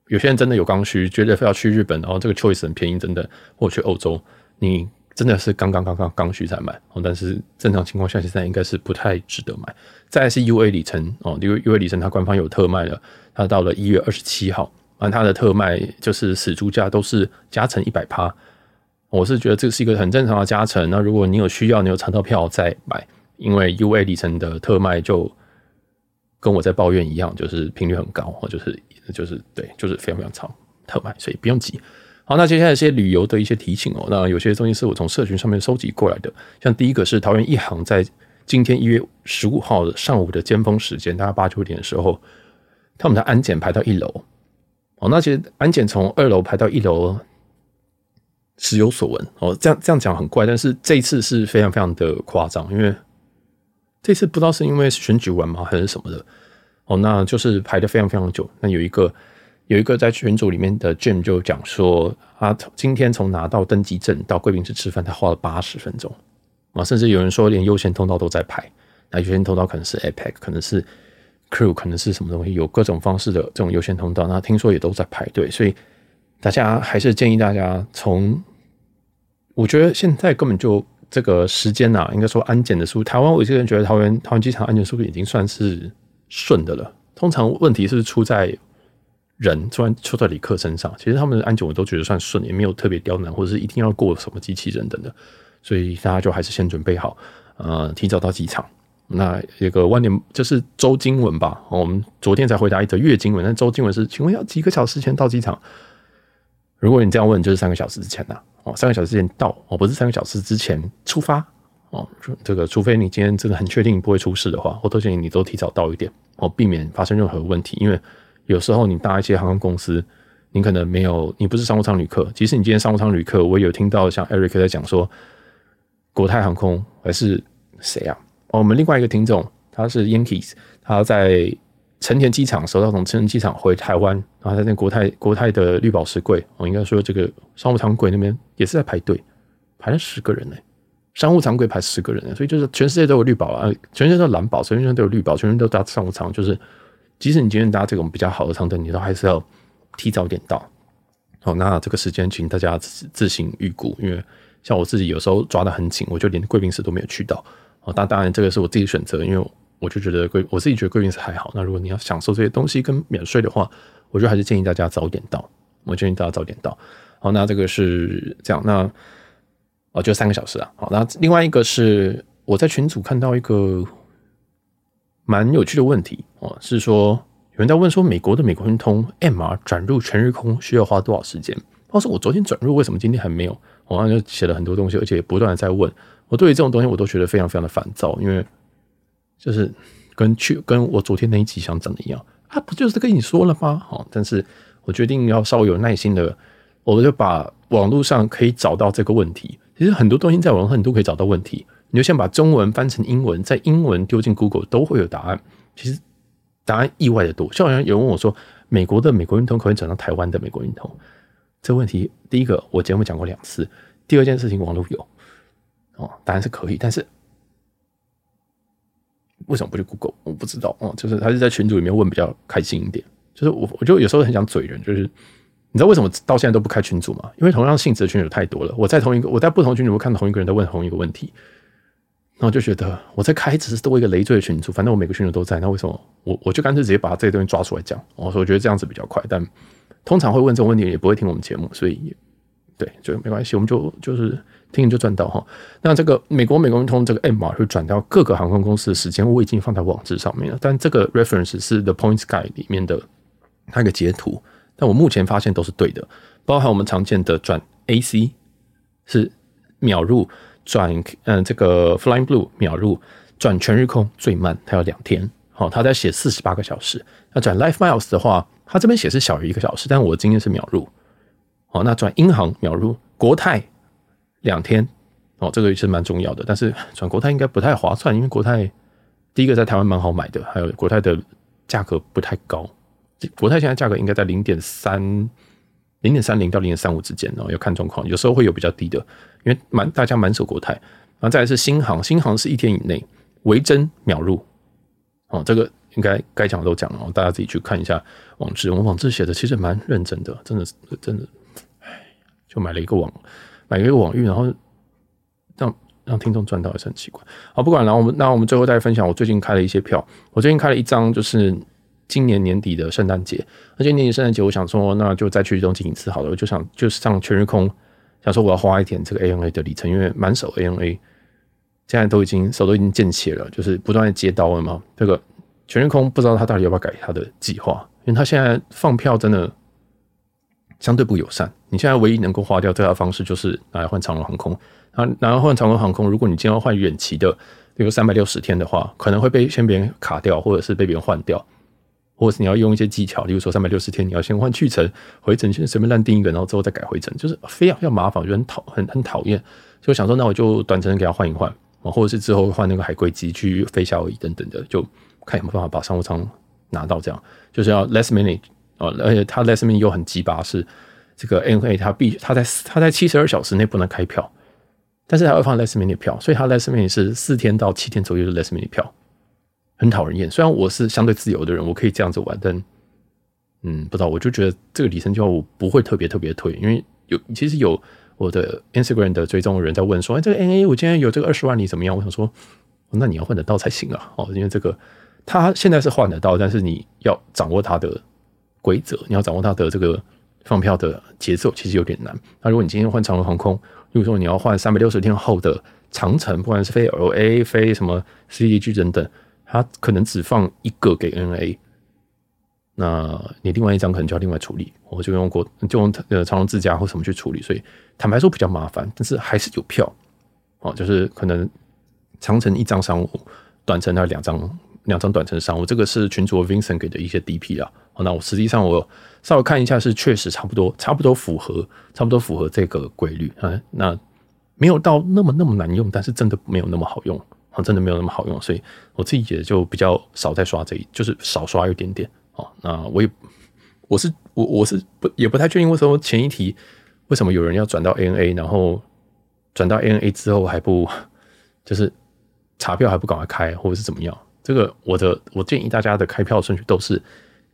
有些人真的有刚需，觉得非要去日本，然后这个 choice 很便宜，真的，或者去欧洲，你真的是刚刚刚刚刚需才买哦。但是正常情况下，现在应该是不太值得买。再是 UA 里程哦，UA 里程它官方有特卖了，它到了一月二十七号，啊，它的特卖就是死猪价都是加成一百趴。我是觉得这是一个很正常的加成。那如果你有需要，你有抢到票再买，因为 UA 里程的特卖就跟我在抱怨一样，就是频率很高，就是。就是对，就是非常非常长特卖，所以不用急。好，那接下来一些旅游的一些提醒哦。那有些东西是我从社群上面收集过来的，像第一个是桃园一航在今天一月十五号的上午的尖峰时间，大概八九点的时候，他们的安检排到一楼。哦，那其实安检从二楼排到一楼，时有所闻哦。这样这样讲很怪，但是这一次是非常非常的夸张，因为这次不知道是因为选举完吗，还是什么的。哦，那就是排得非常非常久。那有一个有一个在群组里面的 Jim 就讲说，他今天从拿到登机证到贵宾室吃饭，他花了八十分钟啊，甚至有人说连优先通道都在排。那优先通道可能是 APEC，可能是 Crew，可能是什么东西，有各种方式的这种优先通道。那听说也都在排队，所以大家还是建议大家从，我觉得现在根本就这个时间呐，应该说安检的速度，台湾我这个人觉得桃园桃园机场安检速度已经算是。顺的了，通常问题是出在人，突然出在旅客身上。其实他们的安检我都觉得算顺，也没有特别刁难，或者是一定要过什么机器人等等。所以大家就还是先准备好，呃，提早到机场。那一个万年就是周经文吧，我们昨天才回答一则月经文，那周经文是，请问要几个小时前到机场？如果你这样问，就是三个小时之前呐，哦，三个小时之前到，哦，不是三个小时之前出发，哦，这个除非你今天真的很确定不会出事的话，我都建议你都提早到一点，哦，避免发生任何问题。因为有时候你搭一些航空公司，你可能没有，你不是商务舱旅客，即使你今天商务舱旅客，我有听到像 Eric 在讲说，国泰航空还是谁啊？哦，我们另外一个听众，他是 Yankees，他在成田机场，收到从成田机场回台湾，然后他在那国泰国泰的绿宝石柜，我应该说这个商务舱柜那边也是在排队，排了十个人呢，商务舱柜排十个人，所以就是全世界都有绿宝啊，全世界都有蓝宝，全世界都有绿宝，全世界都搭商务舱，就是即使你今天搭这种比较好的舱等，你都还是要提早点到。好，那这个时间请大家自自行预估，因为像我自己有时候抓得很紧，我就连贵宾室都没有去到。哦，那当然，这个是我自己选择，因为我就觉得贵，我自己觉得贵宾室还好。那如果你要享受这些东西跟免税的话，我就还是建议大家早点到。我建议大家早点到。好，那这个是这样。那就三个小时啊。好，那另外一个是我在群组看到一个蛮有趣的问题哦，是说有人在问说，美国的美国运通 MR 转入全日空需要花多少时间？他说我昨天转入，为什么今天还没有？我好像就写了很多东西，而且不断的在问。我对于这种东西，我都觉得非常非常的烦躁，因为就是跟去跟我昨天那一集想讲的一样啊，不就是跟你说了吗？好，但是我决定要稍微有耐心的，我就把网络上可以找到这个问题。其实很多东西在网上你都可以找到问题，你就先把中文翻成英文，在英文丢进 Google 都会有答案。其实答案意外的多，就好像有人问我说，美国的美国运通可以转到台湾的美国运通，这问题，第一个我节目讲过两次，第二件事情网络有。哦，答案是可以，但是为什么不去 Google？我不知道哦，就是还是在群组里面问比较开心一点。就是我，我就有时候很想嘴人，就是你知道为什么到现在都不开群组吗？因为同样性质的群组太多了，我在同一个，我在不同群组，会看同一个人在问同一个问题，然后就觉得我在开只是多一个累赘的群组，反正我每个群组都在，那为什么我我就干脆直接把这些东西抓出来讲？我说我觉得这样子比较快，但通常会问这种问题也不会听我们节目，所以对，就没关系，我们就就是。听就赚到哈，那这个美国美国运通这个 MR 会转到各个航空公司的时间，我已经放在网址上面了。但这个 reference 是 The Points Guide 里面的那个截图，但我目前发现都是对的，包含我们常见的转 AC 是秒入，转嗯这个 Flying Blue 秒入，转全日空最慢它要两天，好，它在写四十八个小时。那转 Life Miles 的话，它这边写是小于一个小时，但我今天是秒入。好，那转英航秒入，国泰。两天哦，这个也是蛮重要的。但是 转国泰应该不太划算，因为国泰第一个在台湾蛮好买的，还有国泰的价格不太高。国泰现在价格应该在零点三、零点三零到零点三五之间哦，要看状况，有时候会有比较低的，因为满大家满手国泰。然后再来是新航，新航是一天以内，维珍秒入哦，这个应该该讲的都讲了，大家自己去看一下网志。我们网志写的其实蛮认真的，真的是真的，唉，就买了一个网。买了一个网域，然后让让听众赚到也是很奇怪。好，不管了，我们那我们最后再分享，我最近开了一些票。我最近开了一张，就是今年年底的圣诞节。那今年底圣诞节，我想说，那就再去东京一次好了。我就想就上全日空，想说我要花一点这个 ANA 的里程，因为满手 ANA，现在都已经手都已经见血了，就是不断的接刀了嘛。这个全日空不知道他到底要不要改他的计划，因为他现在放票真的。相对不友善。你现在唯一能够花掉最大的方式，就是拿来换长荣航空。啊，拿来换长荣航空，如果你今天要换远期的，比如三百六十天的话，可能会被先别人卡掉，或者是被别人换掉，或者是你要用一些技巧，例如说三百六十天你要先换去程，回程先随便乱订一个，然后之后再改回程，就是非常要麻烦，就很讨很很讨厌。就想说，那我就短程给他换一换，或者是之后换那个海龟机去飞夏威夷等等的，就看有没有办法把商务舱拿到。这样就是要 less minute。哦，而且他 less minute 又很鸡巴，是这个 ANA 他必他在他在七十二小时内不能开票，但是他会放 less minute 票，所以他 less minute 是四天到七天左右的 less minute 票，很讨人厌。虽然我是相对自由的人，我可以这样子玩，但嗯，不知道，我就觉得这个里程就不会特别特别推，因为有其实有我的 Instagram 的追踪人在问说，哎，这个 N A 我今天有这个二十万里怎么样？我想说，那你要换得到才行啊，哦，因为这个。他现在是换得到，但是你要掌握他的规则，你要掌握他的这个放票的节奏，其实有点难。那如果你今天换长荣航空，比如说你要换三百六十天后的长城，不管是飞 LA、飞什么 CDG 等等，它可能只放一个给 N A，。那你另外一张可能就要另外处理，我就用过就用呃长隆自家或什么去处理，所以坦白说比较麻烦，但是还是有票哦，就是可能长程一张商务，短程的两张两张短程商务，这个是群主 Vincent 给的一些 DP 啊。哦，那我实际上我稍微看一下，是确实差不多差不多符合差不多符合这个规律啊。那没有到那么那么难用，但是真的没有那么好用，真的没有那么好用，所以我自己也就比较少在刷这一，就是少刷一点点。那我也，我是我我是不也不太确定为什么前一题为什么有人要转到 ANA，然后转到 ANA 之后还不就是查票还不赶快开，或者是怎么样？这个我的我建议大家的开票顺序都是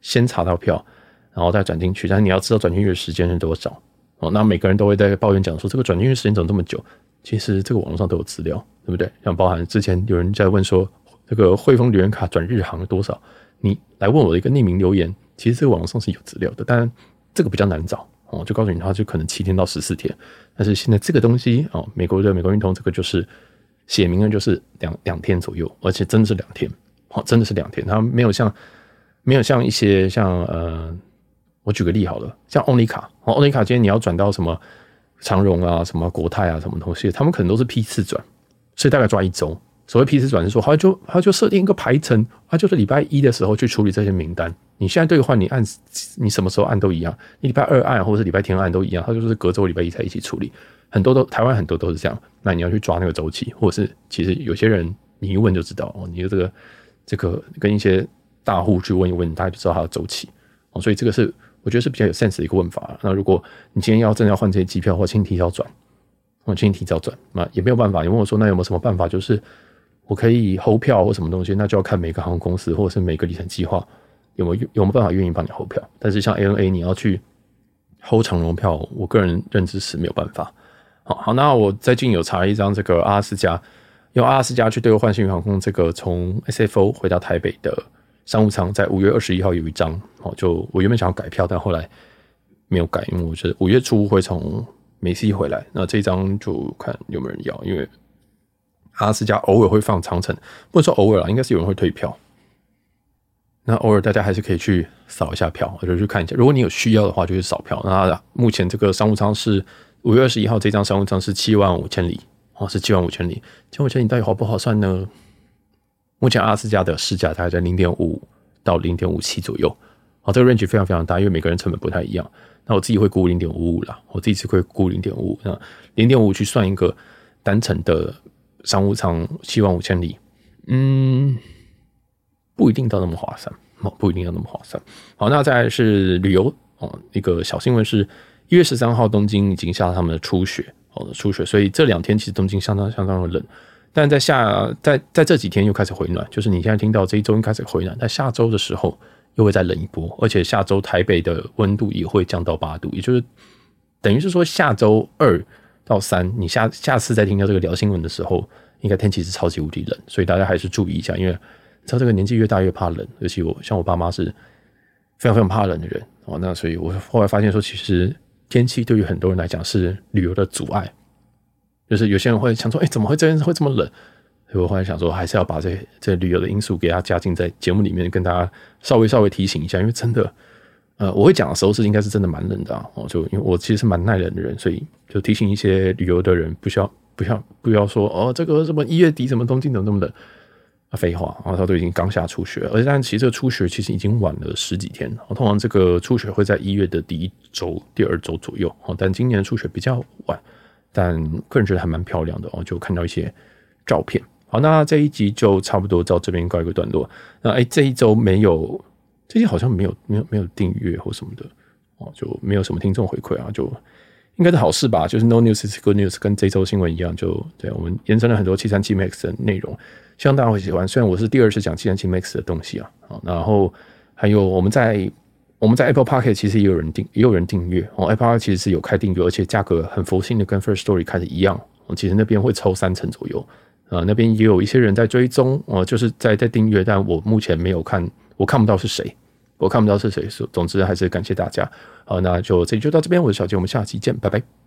先查到票，然后再转进去。但是你要知道转进去的时间是多少哦。那每个人都会在抱怨讲说这个转进去时间怎么这么久？其实这个网络上都有资料，对不对？像包含之前有人在问说这个汇丰旅人卡转日航多少？你来问我的一个匿名留言，其实这个网络上是有资料的，但这个比较难找哦。就告诉你，它就可能七天到十四天。但是现在这个东西哦，美国的美国运通这个就是写明了就是两两天左右，而且真的是两天，哦，真的是两天。它没有像没有像一些像呃，我举个例好了，像欧尼卡哦，欧尼卡今天你要转到什么长荣啊、什么国泰啊、什么东西，他们可能都是批次转，所以大概抓一周。所谓批次转是说，他就他就设定一个排程，他就是礼拜一的时候去处理这些名单。你现在兑换，你按你什么时候按都一样，你礼拜二按或者是礼拜天按都一样，他就是隔周礼拜一才一起处理。很多都台湾很多都是这样，那你要去抓那个周期，或者是其实有些人你一问就知道哦，你的这个这个跟一些大户去问一问，大家就知道它的周期哦。所以这个是我觉得是比较有 sense 的一个问法。那如果你今天要真的要换这些机票的话，请你提早转，我请你提早转，那也没有办法。你问我说，那有没有什么办法？就是。我可以 hold 票或什么东西，那就要看每个航空公司或者是每个里程计划有没有有没有办法愿意帮你 hold 票。但是像 ANA 你要去 hold 长荣票，我个人认知是没有办法。好好，那我最近有查一张这个阿拉斯加，用阿拉斯加去兑换幸运航空这个从 SFO 回到台北的商务舱，在五月二十一号有一张。哦，就我原本想要改票，但后来没有改，因为我觉得五月初会从梅西回来，那这张就看有没有人要，因为。阿拉斯加偶尔会放长城，不能说偶尔啦，应该是有人会退票。那偶尔大家还是可以去扫一下票，或者去看一下。如果你有需要的话，就去扫票。那目前这个商务舱是五月二十一号，这张商务舱是七万五千里哦，是七万五千里。七万五千里到底划不划算呢？目前阿拉斯加的市价大概在零点五到零点五七左右。哦，这个 range 非常非常大，因为每个人成本不太一样。那我自己会估零点五五啦，我自己是会估零点五。那零点五去算一个单程的。商务舱七万五千里，嗯，不一定到那么划算，哦，不一定要那么划算。好，那再来是旅游哦，一个小新闻是，一月十三号东京已经下了他们的初雪，哦，初雪，所以这两天其实东京相当相当的冷，但在下在在这几天又开始回暖，就是你现在听到这一周又开始回暖，在下周的时候又会再冷一波，而且下周台北的温度也会降到八度，也就是等于是说下周二。到三，你下下次再听到这个聊新闻的时候，应该天气是超级无敌冷，所以大家还是注意一下，因为知道这个年纪越大越怕冷，尤其我像我爸妈是非常非常怕冷的人哦。那所以我后来发现说，其实天气对于很多人来讲是旅游的阻碍，就是有些人会想说，哎，怎么会这样会这么冷？所以我后来想说，还是要把这这旅游的因素给它加进在节目里面，跟大家稍微稍微提醒一下，因为真的。呃，我会讲的时候是应该是真的蛮冷的啊，哦，就因为我其实是蛮耐冷的人，所以就提醒一些旅游的人，不需要不需要不要说哦，这个什么一月底什么东京怎么那么冷啊，废话，然后他都已经刚下初雪，而且但其实这个初雪其实已经晚了十几天，通常这个初雪会在一月的第一周、第二周左右，哦，但今年初雪比较晚，但个人觉得还蛮漂亮的哦，就看到一些照片。好，那这一集就差不多到这边告一个段落。那哎，这一周没有。最近好像没有没有没有订阅或什么的哦，就没有什么听众回馈啊，就应该是好事吧。就是 No news is good news，跟这周新闻一样，就对我们延伸了很多七三七 MAX 的内容，希望大家会喜欢。虽然我是第二次讲七三七 MAX 的东西啊，好然后还有我们在我们在 Apple Podcast 其实也有人订也有人订阅哦，Apple Podcast 其实是有开订阅，而且价格很佛性的，跟 First Story 开的一样。其实那边会抽三成左右，呃，那边也有一些人在追踪，哦、就是在在订阅，但我目前没有看，我看不到是谁，我看不到是谁。总之还是感谢大家。好，那就这里就到这边，我是小杰，我们下期见，拜拜。